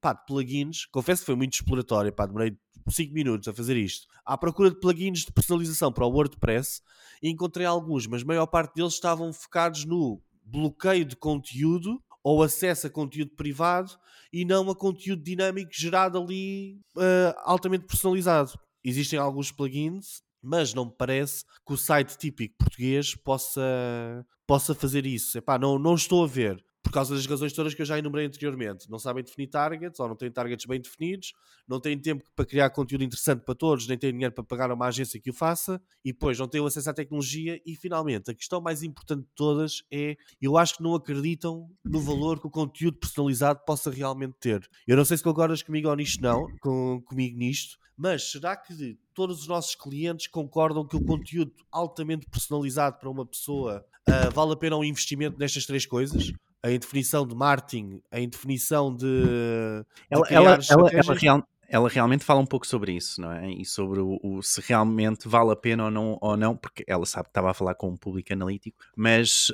pá, de plugins. Confesso que foi muito exploratório, pá, demorei 5 minutos a fazer isto. À procura de plugins de personalização para o WordPress e encontrei alguns, mas a maior parte deles estavam focados no bloqueio de conteúdo ou acesso a conteúdo privado e não a conteúdo dinâmico gerado ali uh, altamente personalizado existem alguns plugins, mas não me parece que o site típico português possa, possa fazer isso. Epá, não, não estou a ver por causa das razões todas que eu já enumerei anteriormente. Não sabem definir targets, ou não têm targets bem definidos, não têm tempo para criar conteúdo interessante para todos, nem têm dinheiro para pagar a uma agência que o faça, e depois não têm acesso à tecnologia. E finalmente, a questão mais importante de todas é: eu acho que não acreditam no valor que o conteúdo personalizado possa realmente ter. Eu não sei se concordas comigo ou nisto, não, com, comigo nisto, mas será que todos os nossos clientes concordam que o conteúdo altamente personalizado para uma pessoa uh, vale a pena um investimento nestas três coisas? Em definição de marketing, em definição de. de ela, ela, ela, ela, real, ela realmente fala um pouco sobre isso, não é? E sobre o, o, se realmente vale a pena ou não, ou não, porque ela sabe que estava a falar com um público analítico, mas,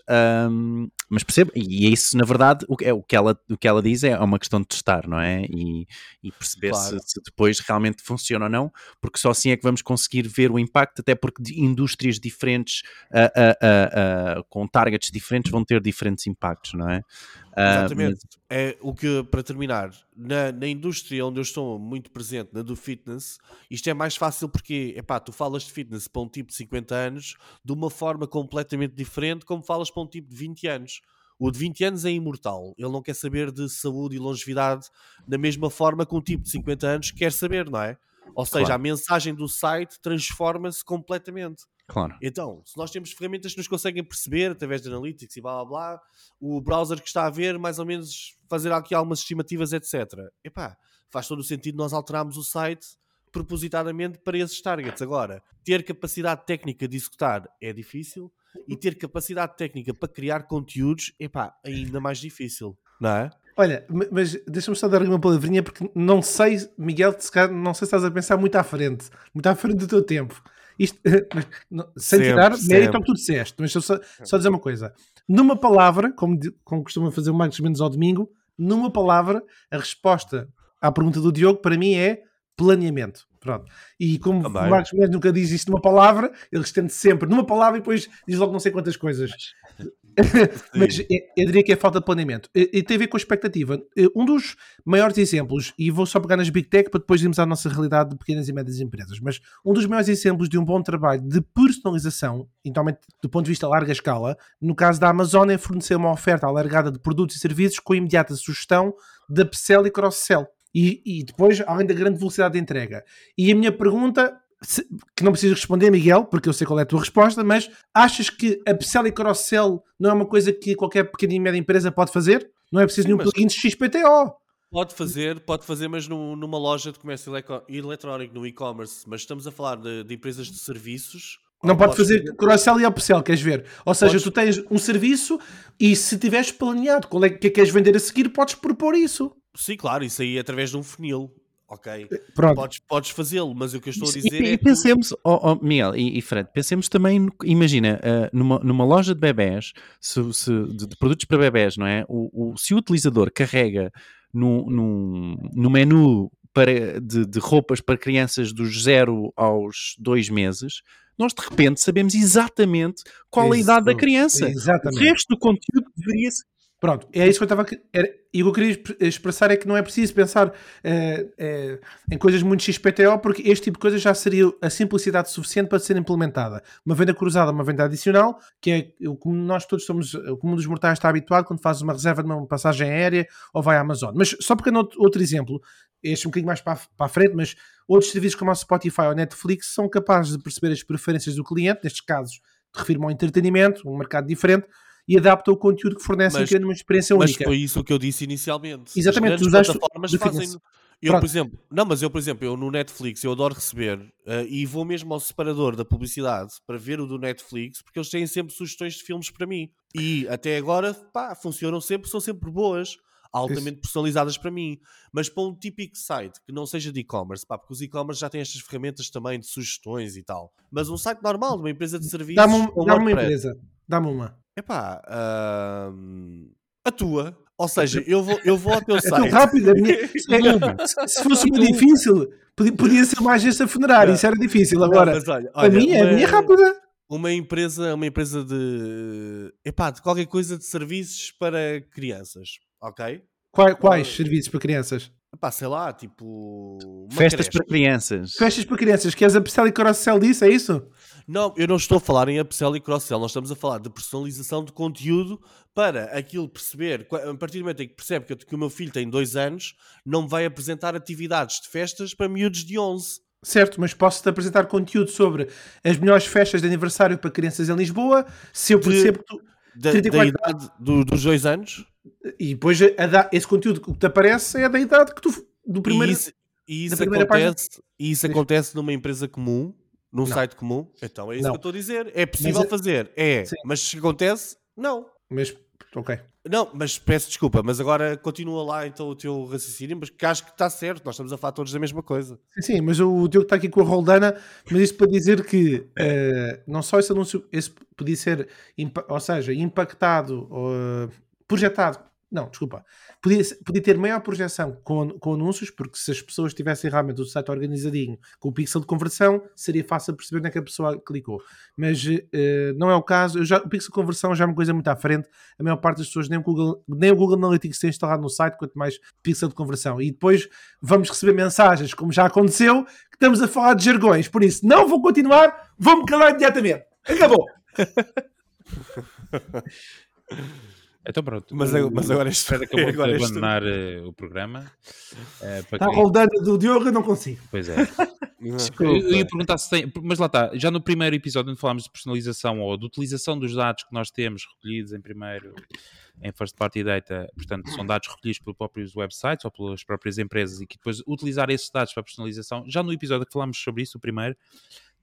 um, mas percebe, e isso na verdade o, é, o, que ela, o que ela diz é uma questão de testar, não é? E, e perceber claro. se, se, depois realmente funciona ou não, porque só assim é que vamos conseguir ver o impacto, até porque de indústrias diferentes uh, uh, uh, com targets diferentes vão ter diferentes impactos, não é? Exatamente. Mas... É o que, para terminar, na, na indústria onde eu estou muito presente, na do fitness, isto é mais fácil porque, epá, tu falas de fitness para um tipo de 50 anos de uma forma completamente diferente como falas para um tipo de 20 anos. O de 20 anos é imortal. Ele não quer saber de saúde e longevidade da mesma forma que um tipo de 50 anos quer saber, não é? Ou seja, Claro. a mensagem do site transforma-se completamente. Claro. Então, se nós temos ferramentas que nos conseguem perceber através de analytics e blá blá blá, o browser que está a ver, mais ou menos fazer aqui algumas estimativas, etc. Epá, faz todo o sentido nós alterarmos o site propositadamente para esses targets. Agora, ter capacidade técnica de executar é difícil e ter capacidade técnica para criar conteúdos, epá, ainda mais difícil, não é? Olha, ma- mas deixa-me só dar uma palavrinha porque não sei, Miguel, se calhar, não sei se estás a pensar muito à frente, muito à frente do teu tempo. Isto, (laughs) não- sem Sempre, tirar mérito sempre. ao que tu disseste, mas só, só dizer uma coisa. Numa palavra, como, como costuma fazer o Marcos Mendes ao domingo, numa palavra, a resposta à pergunta do Diogo para mim é planeamento. Pronto. E como Também. o Marcos Mendes nunca diz isto numa palavra, ele estende sempre numa palavra e depois diz logo não sei quantas coisas. (laughs) Mas eu, eu diria que é falta de planeamento. E, tem a ver com a expectativa. Eh, Um dos maiores exemplos, e vou só pegar nas Big Tech para depois irmos à nossa realidade de pequenas e médias empresas, mas um dos maiores exemplos de um bom trabalho de personalização, eventualmente do ponto de vista a larga escala, no caso da Amazon, é fornecer uma oferta alargada de produtos e serviços com imediata sugestão de upsell e cross-sell. E, e depois, além da grande velocidade de entrega. E a minha pergunta, se- que não precisas responder, Miguel, porque eu sei qual é a tua resposta, mas achas que upsell e cross-sell não é uma coisa que qualquer pequena e média empresa pode fazer? Não é preciso Sim, nenhum plugin de XPTO. Pode fazer, pode fazer, mas num- numa loja de comércio eletrónico, no e-commerce. Mas estamos a falar de, de empresas de serviços. Não pode fazer cross-sell e upsell, queres ver? Ou seja, Podes- tu tens um serviço e se tiveres planeado qual é que é que queres vender a seguir, podes propor isso. Sim, claro, isso aí é através de um funil. Ok. Pronto. Podes, podes fazê-lo, mas o que eu estou a E- dizer e, é. e que- pensemos, oh, oh, Miguel e, e Fred, pensemos também, no- imagina, ah, numa, numa loja de bebés, se, se- de, de produtos para bebés, não é? O, o- se o utilizador carrega no, no, no menu para, de, de roupas para crianças dos 0 aos 2 meses, nós de repente sabemos exatamente qual a Isso, idade da criança. O Exatamente. resto do conteúdo deveria ser. Pronto, é isso que eu estava a que- E o que eu queria exp- expressar é que não é preciso pensar eh, eh, em coisas muito XPTO, porque este tipo de coisa já seria a simplicidade suficiente para ser implementada. Uma venda cruzada, uma venda adicional, que é o como nós todos somos, o comum dos mortais está habituado quando faz uma reserva de uma passagem aérea ou vai à Amazon. Mas só porque outro, outro exemplo, este um bocadinho mais para, a- para a frente, mas outros serviços como o Spotify ou Netflix são capazes de perceber as preferências do cliente, nestes casos, refiro-me ao entretenimento, um mercado diferente, e adapta o conteúdo que fornecem Mas- criando uma experiência Mas única. foi isso que eu disse inicialmente. Exatamente, As tu usaste- fazem. Eu, Pronto. por exemplo, não, mas eu, por exemplo, eu no Netflix eu adoro receber eh, e vou mesmo ao separador da publicidade para ver o do Netflix porque eles têm sempre sugestões de filmes para mim e até agora pá, funcionam sempre, são sempre boas, altamente personalizadas para mim. Mas para um típico site que não seja de e-commerce, pá, porque os e-commerce já têm estas ferramentas também de sugestões e tal. Mas um site normal, de uma empresa de serviços, Dá-me um- dá-me uma empresa. Dá-me uma. Epá, ahm, a tua. Ou seja, eu vou, eu vou ao teu (laughs) É tão site. rápido. a minha- é- (laughs) se- se fosse muito difícil, podia, ser uma agência funerária. Não. Isso era difícil. Não, Agora, mas olha, a olha, minha, a uma- minha é rápida. Uma empresa, uma empresa de. Epá, de qualquer coisa de serviços para crianças. Ok? Quais, quais serviços para crianças? Epá, sei lá, tipo. uma Festas creche. para crianças. Festas para crianças. Queres a upsell e cross-sell disso? É isso? Não, eu não estou a falar em upsell e cross-sell, nós estamos a falar de personalização de conteúdo para aquilo perceber, a partir do momento em que percebe que, que o meu filho tem dois anos, não me vai apresentar atividades de festas para miúdos de 11. Certo, mas posso-te apresentar conteúdo sobre as melhores festas de aniversário para crianças em Lisboa. Se eu De- percebo que tu... Da, 34 da idade do- dos dois anos. E depois a da- esse conteúdo que te aparece é da idade que tu... Do primeiro... E isso, e isso acontece, e isso acontece numa empresa comum, num Não. site comum. Então é isso Não. que eu estou a dizer. É possível Mas é- fazer, é, Sim. mas se acontece, não. Mas, ok. Não, mas peço desculpa, mas agora continua lá então o teu raciocínio, mas que acho que está certo, nós estamos a falar todos da mesma coisa. Sim, sim, mas o Diogo está aqui com a Roldana, mas isto para dizer que eh, não só esse anúncio esse podia ser, ou seja, impactado, ou, eh, projetado, não, desculpa, podia, podia ter maior projeção com, com anúncios, porque se as pessoas tivessem realmente o site organizadinho com o pixel de conversão, seria fácil perceber onde é que a pessoa clicou. Mas eh, não é o caso, já, o pixel de conversão já é uma coisa muito à frente, a maior parte das pessoas nem o Google, nem o Google Analytics tem instalado no site, quanto mais pixel de conversão. E depois vamos receber mensagens, como já aconteceu, que estamos a falar de jargões. Por isso, não vou continuar, vou-me calar imediatamente. Acabou. (laughs) Então pronto. Mas, o- mas agora este Fred acabou (laughs) agora de este- abandonar eh, o programa. Eh, para Está roldana do Diogo, eu não consigo. Pois é. Eu, eu ia perguntar se tem, mas lá está, já no primeiro episódio onde falámos de personalização ou de utilização dos dados que nós temos recolhidos em primeiro, em first party data, portanto são dados recolhidos pelos próprios websites ou pelas próprias empresas e que depois utilizar esses dados para personalização, já no episódio que falámos sobre isso, o primeiro,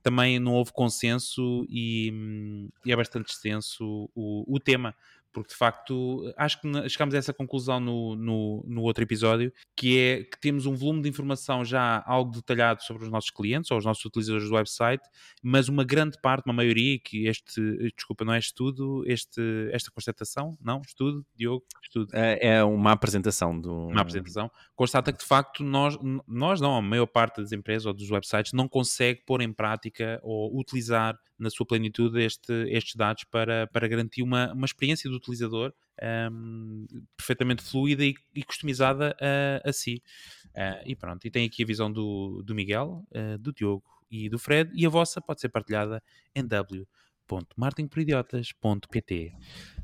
também não houve consenso e, hum, e é bastante extenso o, o tema porque de facto acho que chegámos a essa conclusão no, no, no, outro episódio, que é que temos um volume de informação já algo detalhado sobre os nossos clientes ou os nossos utilizadores do website, mas uma grande parte, uma maioria, que este, desculpa, não é estudo, este, esta constatação, não, estudo, Diogo, estudo. É, é uma apresentação do... Uma apresentação, constata que de facto nós, nós não, a maior parte das empresas ou dos websites não consegue pôr em prática ou utilizar na sua plenitude este, estes dados para, para garantir uma, uma experiência do utilizador um, perfeitamente fluida e, e customizada a, a si. Uh, e pronto, e tem aqui a visão do, do Miguel, uh, do Diogo e do Fred, e a vossa pode ser partilhada em w.martinporidiotas.pt.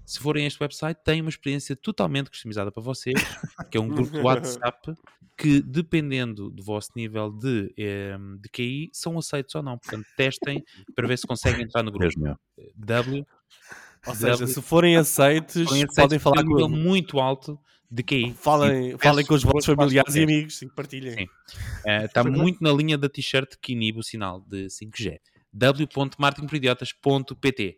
Se forem a este website, tem uma experiência totalmente customizada para vocês, que é um grupo de WhatsApp que, dependendo do vosso nível de, um, de QI, são aceitos ou não. Portanto, testem para ver se conseguem entrar no grupo. W. Ou seja, w, se forem aceitos, forem aceitos podem falar com um nível muito alto de QI. Falem, sim, falem com os vossos familiares e amigos, sim, partilhem. Sim. Uh, está muito na linha da t-shirt que inibe o sinal de 5G. w.martinporidiotas.pt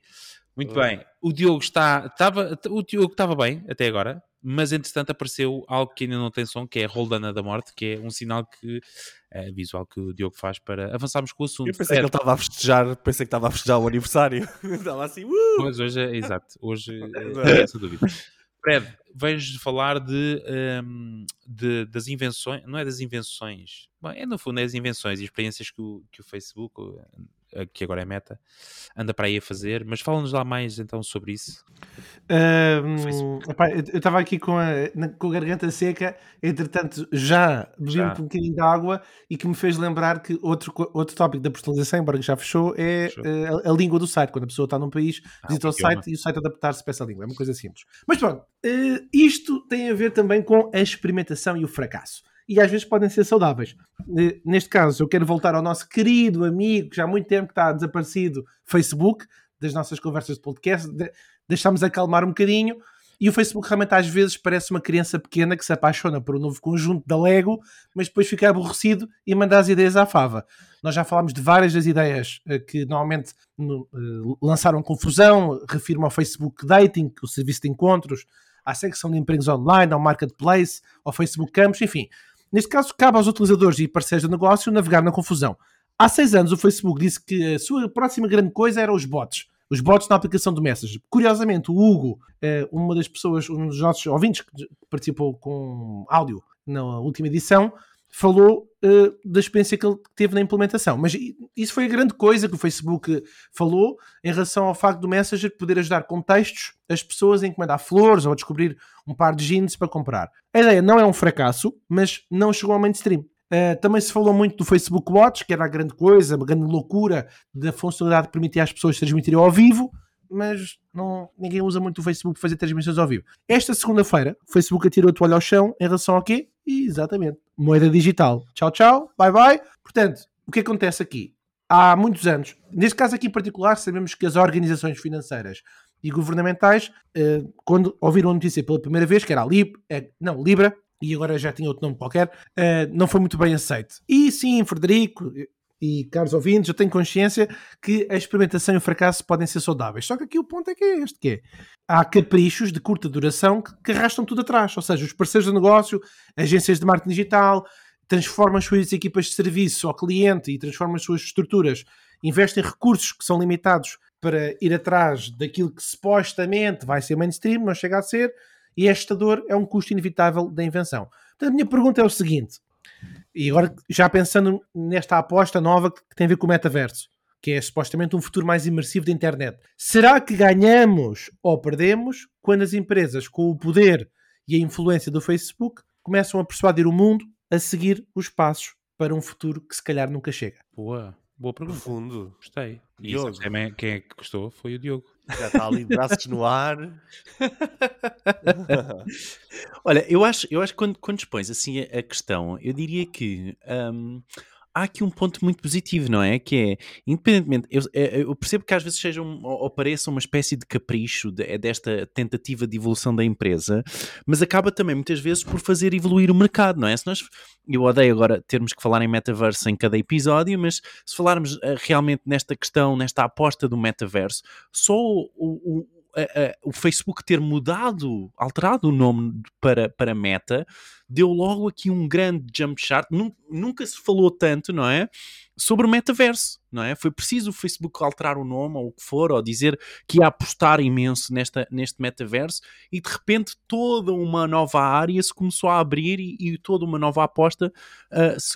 muito bem. O Diogo está. Estava, o Diogo estava bem até agora, mas entretanto apareceu algo que ainda não tem som, que é a Roldana da Morte, que é um sinal que é visual que o Diogo faz para avançarmos com o assunto. Eu pensei certo. que ele estava a festejar, pensei que estava a festejar o aniversário. (laughs) estava assim, uh! Pois hoje é, exato, hoje (laughs) é essa dúvida. Fred, vejo falar de, um, de, das invenções, não é das invenções, bom, é no fundo é as invenções e experiências que o, que o Facebook, que agora é Meta, anda para aí a fazer, mas fala-nos lá mais então sobre isso. Um, opa, eu estava aqui com a, com a garganta seca, entretanto já bebi um bocadinho de água e que me fez lembrar que outro, outro tópico da personalização, embora já fechou, é. Uh, a, a, língua do site. Quando a pessoa está num país, ah, visita o site e o site adaptar-se para essa língua. É uma coisa simples. Mas pronto, uh, isto tem a ver também com a experimentação e o fracasso e às vezes podem ser saudáveis. Neste caso, eu quero voltar ao nosso querido amigo, que já há muito tempo que está desaparecido, Facebook, das nossas conversas de podcast, deixámos acalmar um bocadinho. E o Facebook realmente às vezes parece uma criança pequena que se apaixona por um novo conjunto da Lego, mas depois fica aborrecido e manda as ideias à fava. Nós já falámos de várias das ideias eh, que normalmente eh, lançaram confusão, refiro ao Facebook Dating, o serviço de encontros, à secção de empregos online, ao Marketplace, ao Facebook Campos, enfim. Neste caso, cabe aos utilizadores e parceiros de negócio navegar na confusão. Há seis anos, o Facebook disse que a sua próxima grande coisa eram os bots. Os bots na aplicação do Messenger. Curiosamente, o Hugo, eh, uma das pessoas, um dos nossos ouvintes que participou com áudio na última edição, falou uh, da experiência que ele teve na implementação. Mas isso foi a grande coisa que o Facebook falou em relação ao facto do Messenger poder ajudar com textos as pessoas a encomendar flores ou a descobrir um par de jeans para comprar. A ideia não é um fracasso, mas não chegou ao mainstream. Uh, também se falou muito do Facebook Watch, que era a grande coisa, a grande loucura da funcionalidade que permitia às pessoas transmitirem ao vivo mas não, ninguém usa muito o Facebook para fazer transmissões ao vivo. Esta segunda-feira, o Facebook atirou o toalha ao chão em relação ao quê? Exatamente, moeda digital. Tchau, tchau, bye bye. Portanto, o que acontece aqui? Há muitos anos, neste caso aqui em particular, sabemos que as organizações financeiras e governamentais, eh, quando ouviram a notícia pela primeira vez, que era a Lib, eh, não, Libra, e agora já tinha outro nome qualquer, eh, não foi muito bem aceito. E sim, Frederico, e caros ouvintes, eu tenho consciência que a experimentação e o fracasso podem ser saudáveis. Só que aqui o ponto é que é este, que é, há caprichos de curta duração que, que arrastam tudo atrás, ou seja, os parceiros de negócio, agências de marketing digital, transformam as suas equipas de serviço ao cliente e transformam as suas estruturas, investem recursos que são limitados para ir atrás daquilo que supostamente vai ser mainstream, não chega a ser, e esta dor é um custo inevitável da invenção. Então a minha pergunta é o seguinte, e agora, já pensando nesta aposta nova que tem a ver com o metaverso, que é supostamente um futuro mais imersivo da internet, será que ganhamos ou perdemos quando as empresas, com o poder e a influência do Facebook, começam a persuadir o mundo a seguir os passos para um futuro que se calhar nunca chega? Boa, boa pergunta. Profundo. Gostei. E Diogo. quem é que gostou foi o Diogo. Já está ali, braços no ar. (laughs) Olha, eu acho, eu acho que quando, quando expões assim a, a questão, eu diria que um, há aqui um ponto muito positivo, não é? Que é, independentemente, eu, é, eu percebo que às vezes seja um, ou pareça uma espécie de capricho de, é desta tentativa de evolução da empresa, mas acaba também muitas vezes por fazer evoluir o mercado, não é? Se nós, eu odeio agora termos que falar em metaverso em cada episódio, mas se falarmos uh, realmente nesta questão, nesta aposta do metaverso, só o, o o Facebook ter mudado, alterado o nome para, para Meta, deu logo aqui um grande jump chart. Nunca se falou tanto, não é? Sobre o metaverso, não é? Foi preciso o Facebook alterar o nome ou o que for, ou dizer que ia apostar imenso nesta, neste metaverso, e de repente toda uma nova área se começou a abrir e, e toda uma nova aposta uh, se,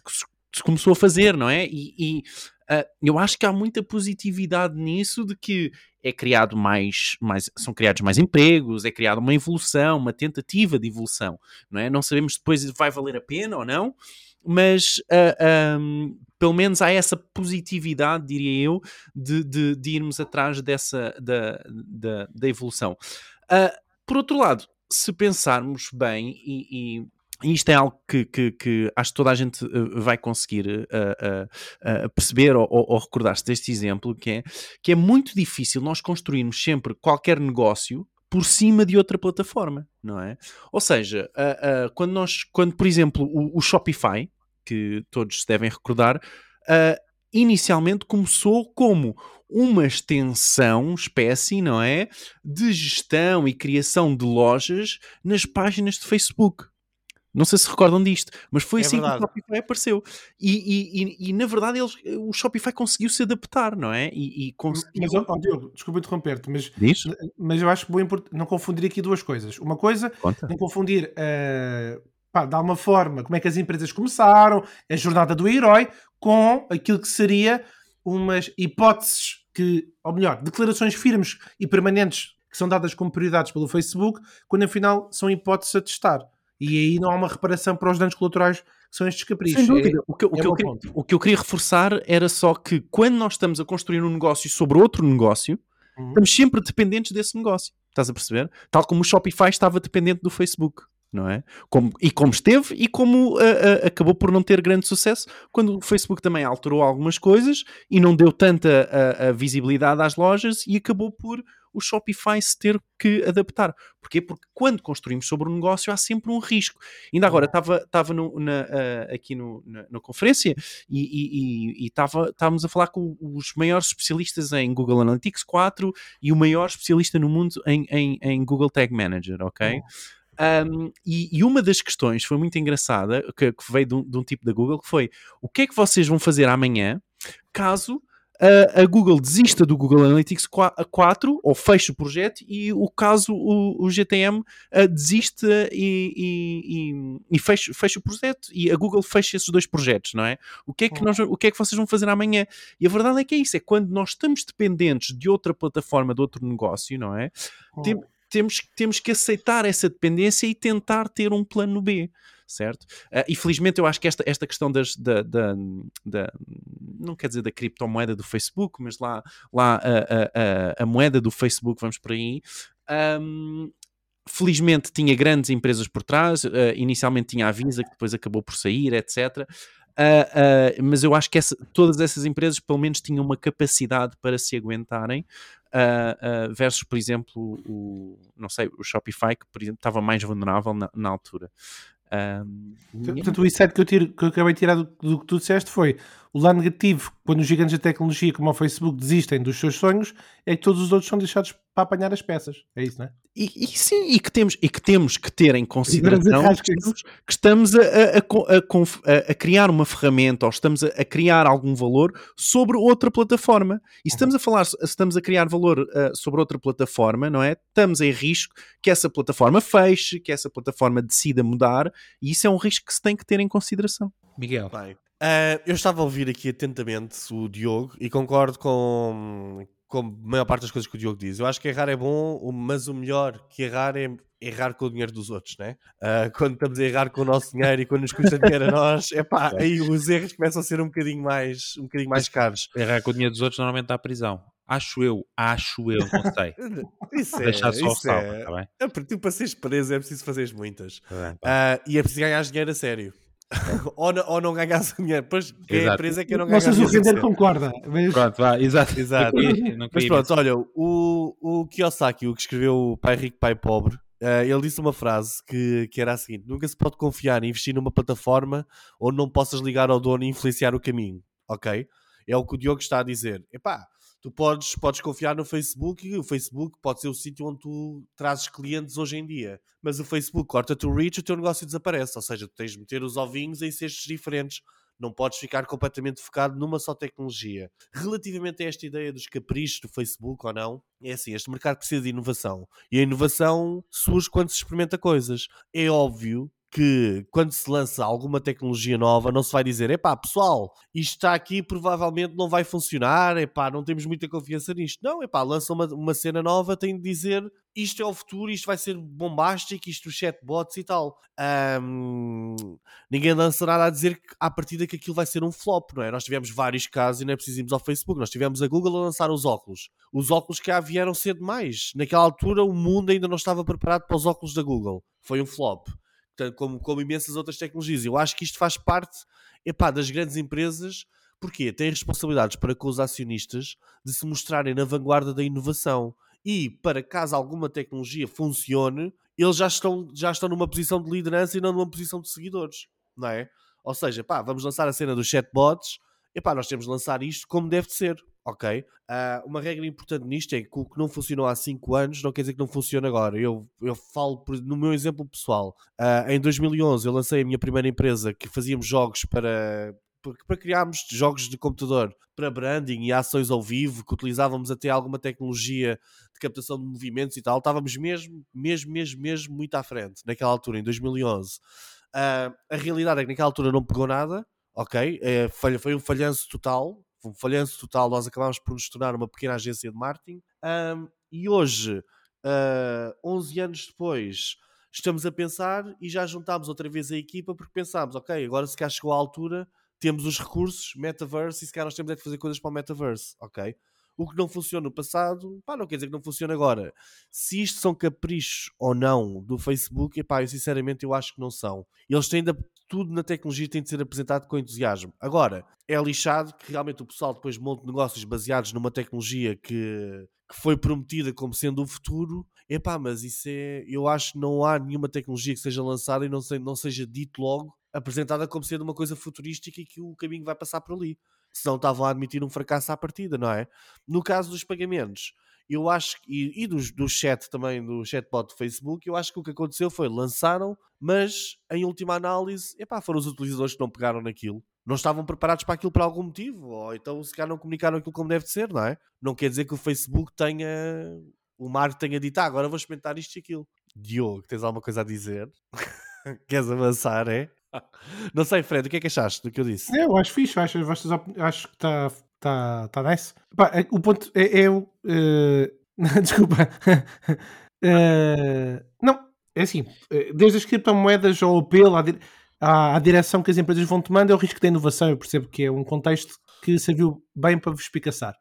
se, começou a fazer, não é? E, e uh, eu acho que há muita positividade nisso de que é criado mais, mais, são criados mais empregos, é criada uma evolução, uma tentativa de evolução, não é? Não sabemos depois se vai valer a pena ou não, mas uh, ah, um, pelo menos há essa positividade, diria eu, de, de, de irmos atrás dessa da, da, da evolução. Uh, por outro lado, se pensarmos bem e, e e isto é algo que, que, que, acho que toda a gente uh, vai conseguir uh, uh, perceber ou, ou recordar-se deste exemplo, que é, que é muito difícil nós construirmos sempre qualquer negócio por cima de outra plataforma, não é? Ou seja, quando nós, quando por exemplo o, o, Shopify, que todos devem recordar, inicialmente começou como uma extensão, espécie, não é? De gestão e criação de lojas nas páginas de Facebook. Não sei se recordam disto, mas foi é assim verdade. que o Shopify apareceu. E, e, e, e, na verdade eles, o Shopify conseguiu se adaptar, não é? E, conseguiu... Mas, oh, Diogo, desculpa interromper-te, mas, mas eu acho bem importante não confundir aqui duas coisas. Uma coisa, Conta. não confundir uh, pá, de alguma forma como é que as empresas começaram, a jornada do herói, com aquilo que seria umas hipóteses que, ou melhor, declarações firmes e permanentes que são dadas como prioridades pelo Facebook, quando afinal são hipóteses a testar e aí não há uma reparação para os danos colaterais que são estes caprichos. Sem dúvida. É, o, que, o, é que eu queria, o, que, eu queria, reforçar era só que quando nós estamos a construir um negócio sobre outro negócio, uhum. estamos sempre dependentes desse negócio. Estás a perceber? Tal como o Shopify estava dependente do Facebook. Não é? Como, e como esteve e como uh, uh, acabou por não ter grande sucesso quando o Facebook também alterou algumas coisas e não deu tanta uh, visibilidade às lojas e acabou por o Shopify se ter que adaptar. Porquê? Porque quando construímos sobre um negócio há sempre um risco. Ainda agora estava no, uh, aqui no, na, na, conferência e estávamos a falar com os maiores especialistas em Google Analytics 4 e o maior especialista no mundo em, em, em Google Tag Manager, ok? Um, e, e, uma das questões foi muito engraçada, que, que veio de um, de um, tipo da Google, que foi o que é que vocês vão fazer amanhã caso a, a Google desista do Google Analytics 4 ou feche o projeto e o caso o, o GTM uh, desista e, e, e, feche o projeto e a Google fecha esses dois projetos, não é? O que é que, nós, o que é que vocês vão fazer amanhã? E a verdade é que é isso, é quando nós estamos dependentes de outra plataforma, de outro negócio, não é? Tem, temos, temos que aceitar essa dependência e tentar ter um plano B certo? Uh, e felizmente eu acho que esta, esta questão das, da, da, da, não quer dizer da criptomoeda do Facebook, mas lá, lá a, a, a moeda do Facebook, vamos por aí, um, felizmente tinha grandes empresas por trás, uh, inicialmente tinha a Visa, que depois acabou por sair, etc. Uh, uh, mas eu acho que essa, todas essas empresas pelo menos tinham uma capacidade para se aguentarem versus, por exemplo, o, não sei, o Shopify, que exemplo, estava mais vulnerável na, na altura. Um, Portanto, o insight que eu, tiro, que eu acabei de tirar do, do, que tu disseste foi o lado negativo, quando os gigantes da tecnologia, como o Facebook, desistem dos seus sonhos, é que todos os outros são deixados para apanhar as peças. É isso, não é? E, e sim, e que, temos, e que temos que ter em consideração que estamos, que estamos a, a, a, a, criar uma ferramenta ou estamos a, criar algum valor sobre outra plataforma. E se estamos a falar, se estamos a criar valor uh, sobre outra plataforma, não é? Estamos em risco que essa plataforma feche, que essa plataforma decida mudar, e isso é um risco que se tem que ter em consideração. Miguel. Bem, uh, eu estava a ouvir aqui atentamente o Diogo e concordo com, com a maior parte das coisas que o Diogo diz. Eu acho que errar é bom, mas o melhor que errar é errar com o dinheiro dos outros, né? Uh, quando estamos a errar com o nosso dinheiro e quando nos custa dinheiro a nós, (laughs) é pá, aí os erros começam a ser um bocadinho mais, um bocadinho mais caros. Errar com o dinheiro dos outros normalmente dá prisão. Acho eu, acho eu, não sei. (laughs) isso é, Deixar só isso é. tá bem? É porque tu para seres preso é preciso fazeres muitas. Tá bem, uh, e é preciso ganhar dinheiro a sério. (laughs) ou, não, ou não ganhasse dinheiro. Pois, que a Exato. empresa é que eu não ganhasse se o render dinheiro. concorda. Mas... Pronto, vá, exato. Exato. Não queria- não Mas pronto, olha, o, o Kiyosaki, o que escreveu o Pai Rico, Pai Pobre, eh, ele disse uma frase que, que era a seguinte: Nunca se pode confiar em investir numa plataforma onde não possas ligar ao dono e influenciar o caminho, ok? É o que o Diogo está a dizer. Epá, tu podes, podes confiar no Facebook e o Facebook pode ser o sítio onde tu trazes clientes hoje em dia. Mas o Facebook corta-te o reach o teu negócio desaparece. Ou seja, tu tens de meter os ovinhos em cestos diferentes. Não podes ficar completamente focado numa só tecnologia. Relativamente a esta ideia dos caprichos do Facebook ou não, é assim, este mercado precisa de inovação. E a inovação surge quando se experimenta coisas. É óbvio que quando se lança alguma tecnologia nova, não se vai dizer, epá, pessoal, isto está aqui provavelmente não vai funcionar, epá, não temos muita confiança nisto. Não, epá, lança uma, uma cena nova, tem de dizer isto é o futuro, isto vai ser bombástico, isto os chatbots e tal. Ahm, ninguém lança nada a dizer que, à partida que aquilo vai ser um flop, não é? Nós tivemos vários casos e não é preciso irmos ao Facebook, nós tivemos a Google a lançar os óculos. Os óculos que já vieram cedo demais. Naquela altura o mundo ainda não estava preparado para os óculos da Google. Foi um flop. Como, como imensas outras tecnologias. Eu acho que isto faz parte epá, das grandes empresas, porque têm responsabilidades para com os acionistas de se mostrarem na vanguarda da inovação. E para caso alguma tecnologia funcione, eles já estão, já estão numa posição de liderança e não numa posição de seguidores, não é? Ou seja, vamos lançar a cena dos chatbots, epá, nós temos de lançar isto como deve de ser, ok? Ah, uma regra importante nisto é que o que não funcionou há 5 anos não quer dizer que não funcione agora. Eu, eu falo no meu exemplo pessoal. Ah, em 2011 eu lancei a minha primeira empresa que fazíamos jogos para, para, criarmos jogos de computador para branding e ações ao vivo, que utilizávamos até alguma tecnologia de captação de movimentos e tal. Estávamos mesmo, mesmo, mesmo, mesmo muito à frente naquela altura, em 2011. Ah, a realidade é que naquela altura não pegou nada, ok? É, falha- foi um falhanço total. Um falhanço total. Nós acabámos por nos tornar uma pequena agência de marketing. Ahm, e hoje, ah, 11 anos depois, estamos a pensar e já juntámos outra vez a equipa porque pensámos, ok, agora se cá chegou à altura, temos os recursos, metaverse, e se calhar nós temos é de fazer coisas para o metaverse, ok? O que não funciona no passado, pá, não quer dizer que não funcione agora. Se isto são caprichos ou não do Facebook, epá, eu sinceramente eu acho que não são. Eles têm de, tudo na tecnologia tem de ser apresentado com entusiasmo. Agora, é lixado que realmente o pessoal depois monte negócios baseados numa tecnologia que, que foi prometida como sendo o futuro. Epá, mas isso é. Eu acho que não há nenhuma tecnologia que seja lançada e não, se- não seja dito logo, apresentada como sendo uma coisa futurística e que o caminho vai passar por ali. Senão estavam a admitir um fracasso à partida, não é? No caso dos pagamentos, eu acho que, e, e dos, do chat também, do chatbot do Facebook, eu acho que o que aconteceu foi lançaram, mas em última análise, epá, foram os utilizadores que não pegaram naquilo. Não estavam preparados para aquilo por algum motivo, ou então se calhar não comunicaram aquilo como deve de ser, não é? Não quer dizer que o Facebook tenha, o Marco tenha dito, ah, agora vou experimentar isto e aquilo. Diogo, tens alguma coisa a dizer? (laughs) Queres avançar, é? (laughs) Não sei, Fred, o que é que achaste do que eu disse? É, eu acho fixe, acho, opini- acho que está tá, tá nice. Pá, é- o ponto é, é o. eh, (laughs) desculpa. (laughs) Eh, não, é assim, eh, desde as criptomoedas ao apelo à, di- à, à direção que as empresas vão tomando, é o risco da inovação. Eu percebo que é um contexto que serviu bem para vos espicaçar.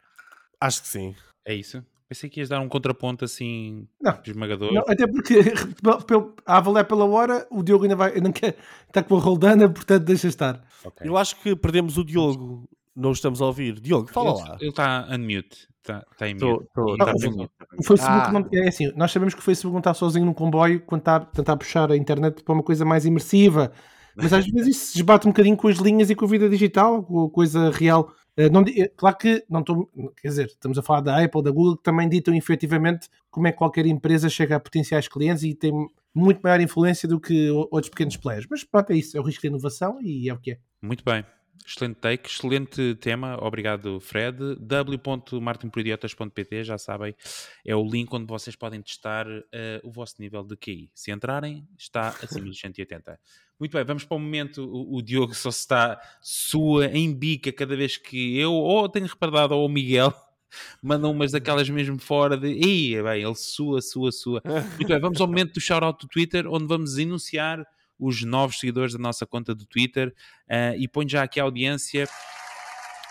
Acho que sim. É isso? Pensei que ias dar um contraponto assim Não. esmagador. Não, até porque (laughs) a avaliar pela hora, o Diogo ainda vai, não quer, está com a roldana, portanto deixa estar. Ok. Eu acho que perdemos o Diogo. Não estamos a ouvir. Diogo, fala lá. Ele está unmute. Está tá em mute. tô- tá. O Facebook Ah. não, é assim, nós sabemos que o Facebook não está sozinho num comboio quando está a tentar puxar a internet para uma coisa mais imersiva, mas às vezes isso se esbate um bocadinho com as linhas e com a vida digital, com a coisa real. Eh, não eh, claro que não estou, quer dizer, estamos a falar da Apple, da Google, que também ditam efetivamente como é que qualquer empresa chega a potenciais clientes e tem muito maior influência do que outros pequenos players. Mas pronto, é isso, é o risco de inovação e é o que é. Muito bem. Excelente take, excelente tema. Obrigado, Fred. w.martinporidiotas.pt, já sabem, é o link onde vocês podem testar eh, o vosso nível de QI. Se entrarem, está acima dos 180. Muito bem, vamos para o momento. O, o Diogo só se está sua em bica cada vez que eu, ou tenho reparado, ou o Miguel, (laughs) mandam umas daquelas mesmo fora de. Ih, bem, ele sua, sua, sua. (laughs) Muito bem, vamos ao momento do shout-out do Twitter, onde vamos enunciar os novos seguidores da nossa conta do Twitter uh, e ponho já aqui a audiência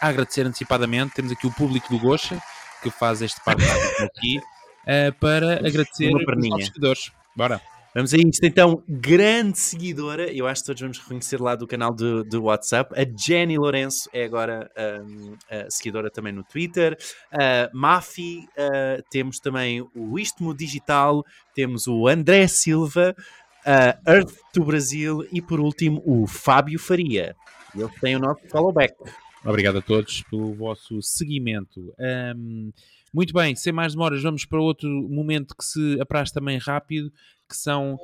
a agradecer antecipadamente. Temos aqui o público do Gocha, que faz este parte (laughs) aqui, uh, para agradecer os novos seguidores. Bora. Vamos a isto então, grande seguidora, eu acho que todos vamos reconhecer lá do canal do, do WhatsApp. A Jenny Lourenço é agora um, seguidora também no Twitter. Uh, Mafi, uh, temos também o Istmo Digital, temos o André Silva, uh, Earth do Brasil e por último o Fábio Faria. Ele tem o nosso followback. Obrigado a todos pelo vosso seguimento. Um, muito bem, sem mais demoras, vamos para outro momento que se apraz também rápido, que são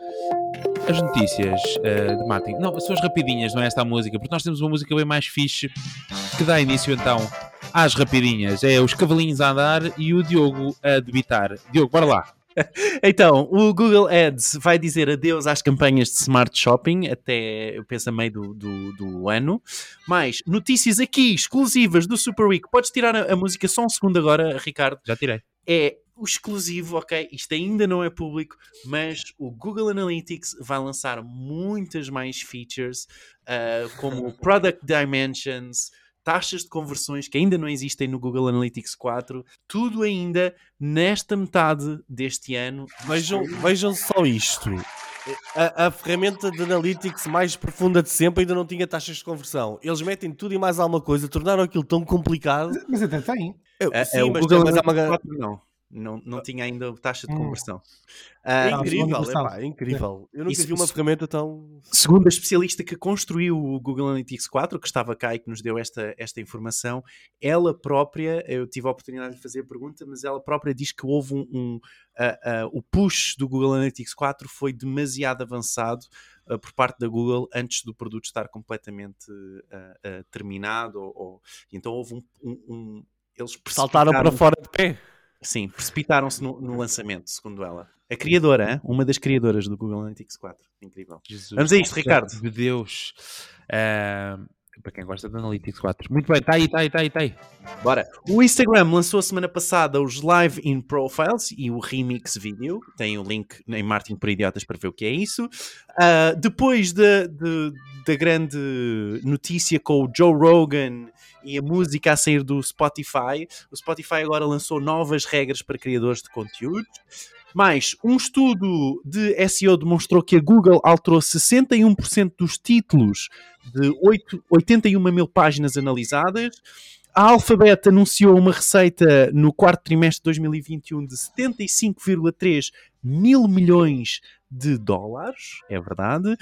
as notícias uh, de Martin. Não, são as rapidinhas, não é esta a música, porque nós temos uma música bem mais fixe que dá início então às rapidinhas. É os cavalinhos a andar e o Diogo a debitar. Diogo, bora lá. (laughs) então, o Google Ads vai dizer adeus às campanhas de Smart Shopping até, eu penso, a meio do, do, do ano. Mais notícias aqui exclusivas do Super Week. Podes tirar a, a música só um segundo agora, Ricardo? Já tirei. É o exclusivo, ok? Isto ainda não é público, mas o Google Analytics vai lançar muitas mais features, uh, como Product Dimensions, taxas de conversões que ainda não existem no Google Analytics 4, tudo ainda nesta metade deste ano. Vejam, vejam só isto. A, a, ferramenta de Analytics mais profunda de sempre ainda não tinha taxas de conversão. Eles metem tudo e mais alguma coisa, tornaram aquilo tão complicado. Mas até tem. Eu, é, sim, é, mas, Google mas é uma... 4 não. Não, não tinha ainda taxa de hum. conversão. É ah, incrível, é, é incrível. Eu nunca Isso, vi uma ferramenta tão. Segundo a especialista que construiu o Google Analytics 4, que estava cá e que nos deu esta, esta informação, ela própria, eu tive a oportunidade de fazer a pergunta, mas ela própria diz que houve um. um uh, uh, o push do Google Analytics 4 foi demasiado avançado uh, por parte da Google antes do produto estar completamente terminado. Ou, ou, então houve um. um, um eles saltaram para fora de pé. Sim, precipitaram-se no, no, lançamento, segundo ela. A criadora, hein? uma das criadoras do Google Analytics 4. Incrível. Jesus, Vamos a isto, Ricardo. De Deus. Uh, para quem gosta de Analytics 4. Muito bem, está aí, está aí, está aí, está aí. Bora. O Instagram lançou a semana passada os Live in Profiles e o Remix Video. Tem o link em Martin por Idiotas para ver o que é isso. Uh, depois da de, de, de grande notícia com o Joe Rogan e a música a sair do Spotify. O Spotify agora lançou novas regras para criadores de conteúdo. Mais, um estudo de SEO demonstrou que a Google alterou 61% dos títulos de 8, 81 mil páginas analisadas. A Alphabet anunciou uma receita no quarto trimestre de 2021 de 75,3 mil milhões dólares, é verdade.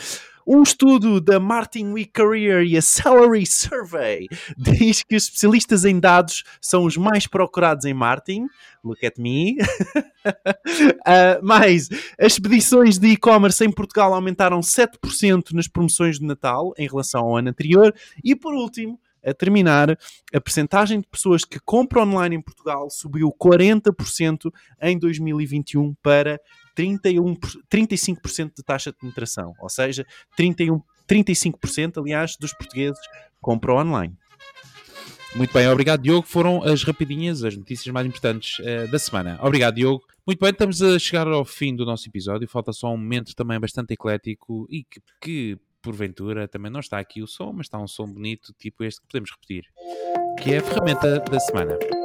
Um estudo da Martin We Career e a Salary Survey (laughs) diz que os especialistas em dados são os mais procurados em Martin. Look at me. uh, (laughs) mais, as expedições de e-commerce em Portugal aumentaram 7% nas promoções de Natal em relação ao ano anterior. E por último, a terminar, a percentagem de pessoas que compram online em Portugal subiu 40% em 2021 para 31, 35% de taxa de penetração, ou seja, 31, 35% aliás dos portugueses compram online. Muito bem, obrigado Diogo. Foram as rapidinhas, as notícias mais importantes uh, da semana. Obrigado Diogo. Muito bem, estamos a chegar ao fim do nosso episódio. Falta só um momento também bastante eclético e que, que porventura também não está aqui o som, mas está um som bonito, tipo este que podemos repetir, que é a ferramenta da semana.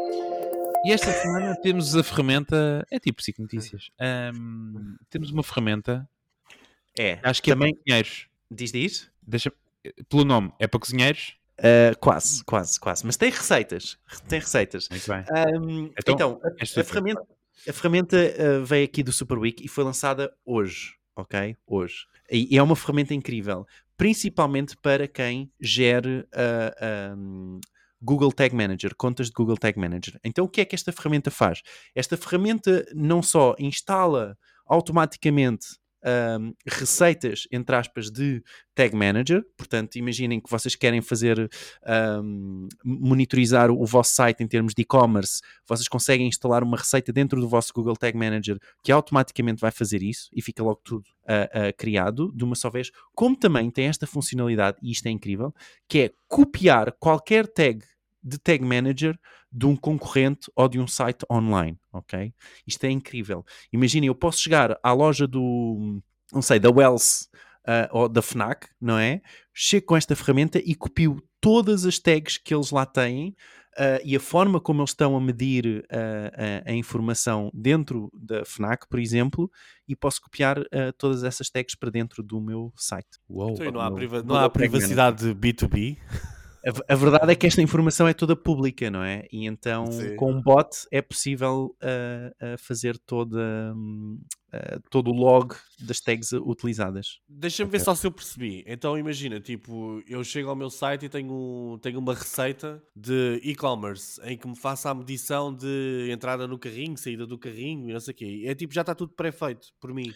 E esta semana temos a ferramenta, é tipo psiconotícias. Um, temos uma ferramenta. É. Acho que também, é para cozinheiros. Diz diz? Deixa, pelo nome, é para cozinheiros? Uh, quase, quase, quase. Mas tem receitas. Tem receitas. Muito bem. Um, então, então a, a, ferramenta, a ferramenta uh, veio aqui do Super Week e foi lançada hoje. Ok? Hoje. E, é uma ferramenta incrível. Principalmente para quem gere. Uh, um, Google Tag Manager, contas de Google Tag Manager. Então, o que é que esta ferramenta faz? Esta ferramenta não só instala automaticamente um, receitas, entre aspas, de Tag Manager. Portanto, imaginem que vocês querem fazer um, monitorizar o vosso site em termos de e-commerce. Vocês conseguem instalar uma receita dentro do vosso Google Tag Manager que automaticamente vai fazer isso e fica logo tudo uh, uh, criado de uma só vez. Como também tem esta funcionalidade, e isto é incrível, que é copiar qualquer tag de Tag Manager de um concorrente ou de um site online, ok? Isto é incrível. Imaginem, eu posso chegar à loja do, não sei, da Wells uh, ou da FNAC, não é? Chego com esta ferramenta e copio todas as tags que eles lá têm uh, e a forma como eles estão a medir uh, a, a, informação dentro da FNAC, por exemplo, e posso copiar uh, todas essas tags para dentro do meu site. Uou, então, não, há, priva não há privacidade B2B? A, a, verdade é que esta informação é toda pública, não é? E então Sim. com um bot é possível uh, uh, fazer toda, uh, todo o log das tags utilizadas. Deixa-me okay. ver só se eu percebi. Então imagina, tipo, eu chego ao meu site e tenho, tenho uma receita de e-commerce em que me faça a medição de entrada no carrinho, saída do carrinho e não sei o quê. É tipo, já está tudo pré-feito por mim.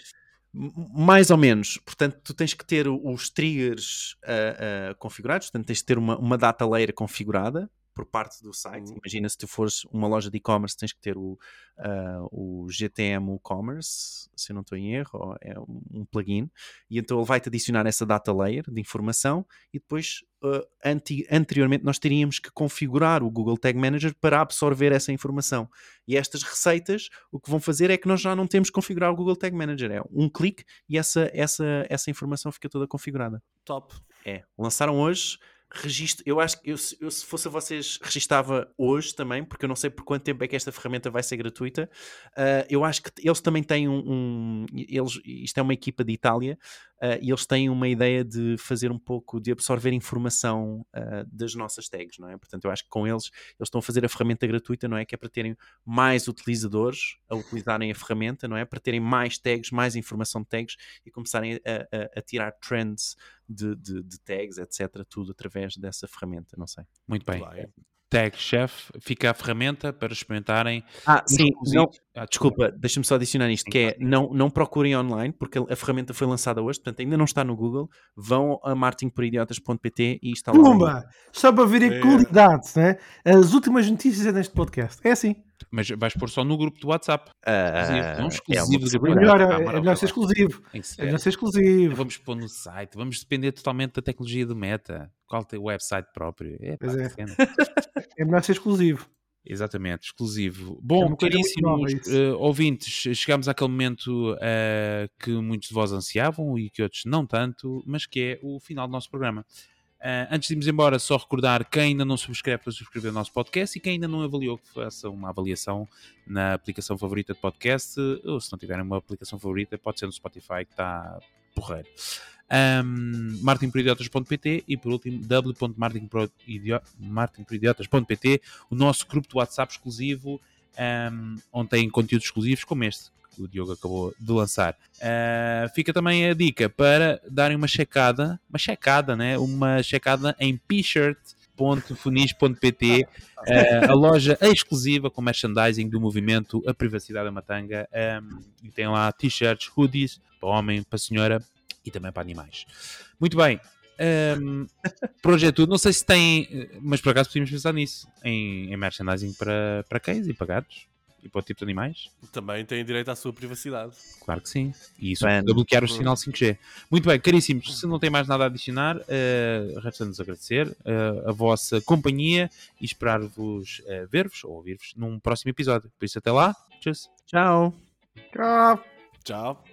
Mais ou menos. Portanto, tu tens que ter os triggers uh, uh, configurados, portanto, tens que ter uma, uma data layer configurada por parte do site. Uhum. Imagina se tu fores uma loja de e-commerce, tens que ter o, uh, o GTM Commerce, se eu não estou em erro, é um plugin, e então ele vai-te adicionar essa data layer de informação e depois, uh, anti, anteriormente, nós teríamos que configurar o Google Tag Manager para absorver essa informação. E estas receitas, o que vão fazer é que nós já não temos que configurar o Google Tag Manager, é um clique e essa, essa, essa informação fica toda configurada. Top. É, lançaram hoje registro, eu acho que eu, eu, se fosse a vocês registava hoje também, porque eu não sei por quanto tempo é que esta ferramenta vai ser gratuita. Uh, eu acho que eles também têm um, um, eles, isto é uma equipa de Itália uh, e eles têm uma ideia de fazer um pouco de absorver informação uh, das nossas tags, não é? Portanto, eu acho que com eles eles estão a fazer a ferramenta gratuita, não é? Que é para terem mais utilizadores a utilizarem a ferramenta, não é? Para terem mais tags, mais informação de tags e começarem a, a, a tirar trends de, de, de, tags, etc. Tudo através dessa ferramenta, não sei. Muito bem. Tag Chef, fica a ferramenta para experimentarem. Ah, sim, não, ah, desculpa, deixa-me só adicionar isto, que é não, não procurem online, porque a ferramenta foi lançada hoje, portanto ainda não está no Google, vão a marketingporidiotas.pt e está lá. Pumba! Só para verem a é. qualidade, né? as últimas notícias é neste podcast, é assim. Mas vais pôr só no grupo do WhatsApp. Uh, não exclusivo. É, é melhor, é, é melhor ser exclusivo. É melhor ser exclusivo. Vamos pôr no site, vamos depender totalmente da tecnologia do Meta. Qual tem o website próprio? É, pá, é. (laughs) é melhor ser exclusivo. Exatamente, exclusivo. Bom, é caríssimos uh, ouvintes, chegamos àquele momento uh, que muitos de vós ansiavam e que outros não tanto, mas que é o final do nosso programa. Uh, antes de irmos embora, só recordar quem ainda não subscreve para subscrever o nosso podcast e quem ainda não avaliou que faça uma avaliação na aplicação favorita de podcast, ou se não tiverem uma aplicação favorita, pode ser no Spotify que está porreiro. Um, martinporidiotas.pt e por último w.martinporidiotas.pt o nosso grupo de WhatsApp exclusivo. Um, onde tem conteúdos exclusivos como este o Diogo acabou de lançar. Uh, fica também a dica para darem uma checada, uma checada, né? uma checada em p-shirt.funis.pt, uh, a loja exclusiva com merchandising do movimento A Privacidade da Matanga. Um, e tem lá t-shirts, hoodies para homem, para senhora e também para animais. Muito bem. Um, é tudo. Não sei se tem, mas por acaso podíamos pensar nisso em, em merchandising para, para cães e para gatos e para o tipo de animais. Também têm direito à sua privacidade. Claro que sim. E isso é bloquear o sinal 5G. Muito bem, caríssimos, se não tem mais nada a adicionar, uh, resta-nos agradecer uh, a vossa companhia e esperar-vos uh, ver-vos ou ouvir-vos num próximo episódio. Por isso, até lá. Tchau. Tchau. Tchau.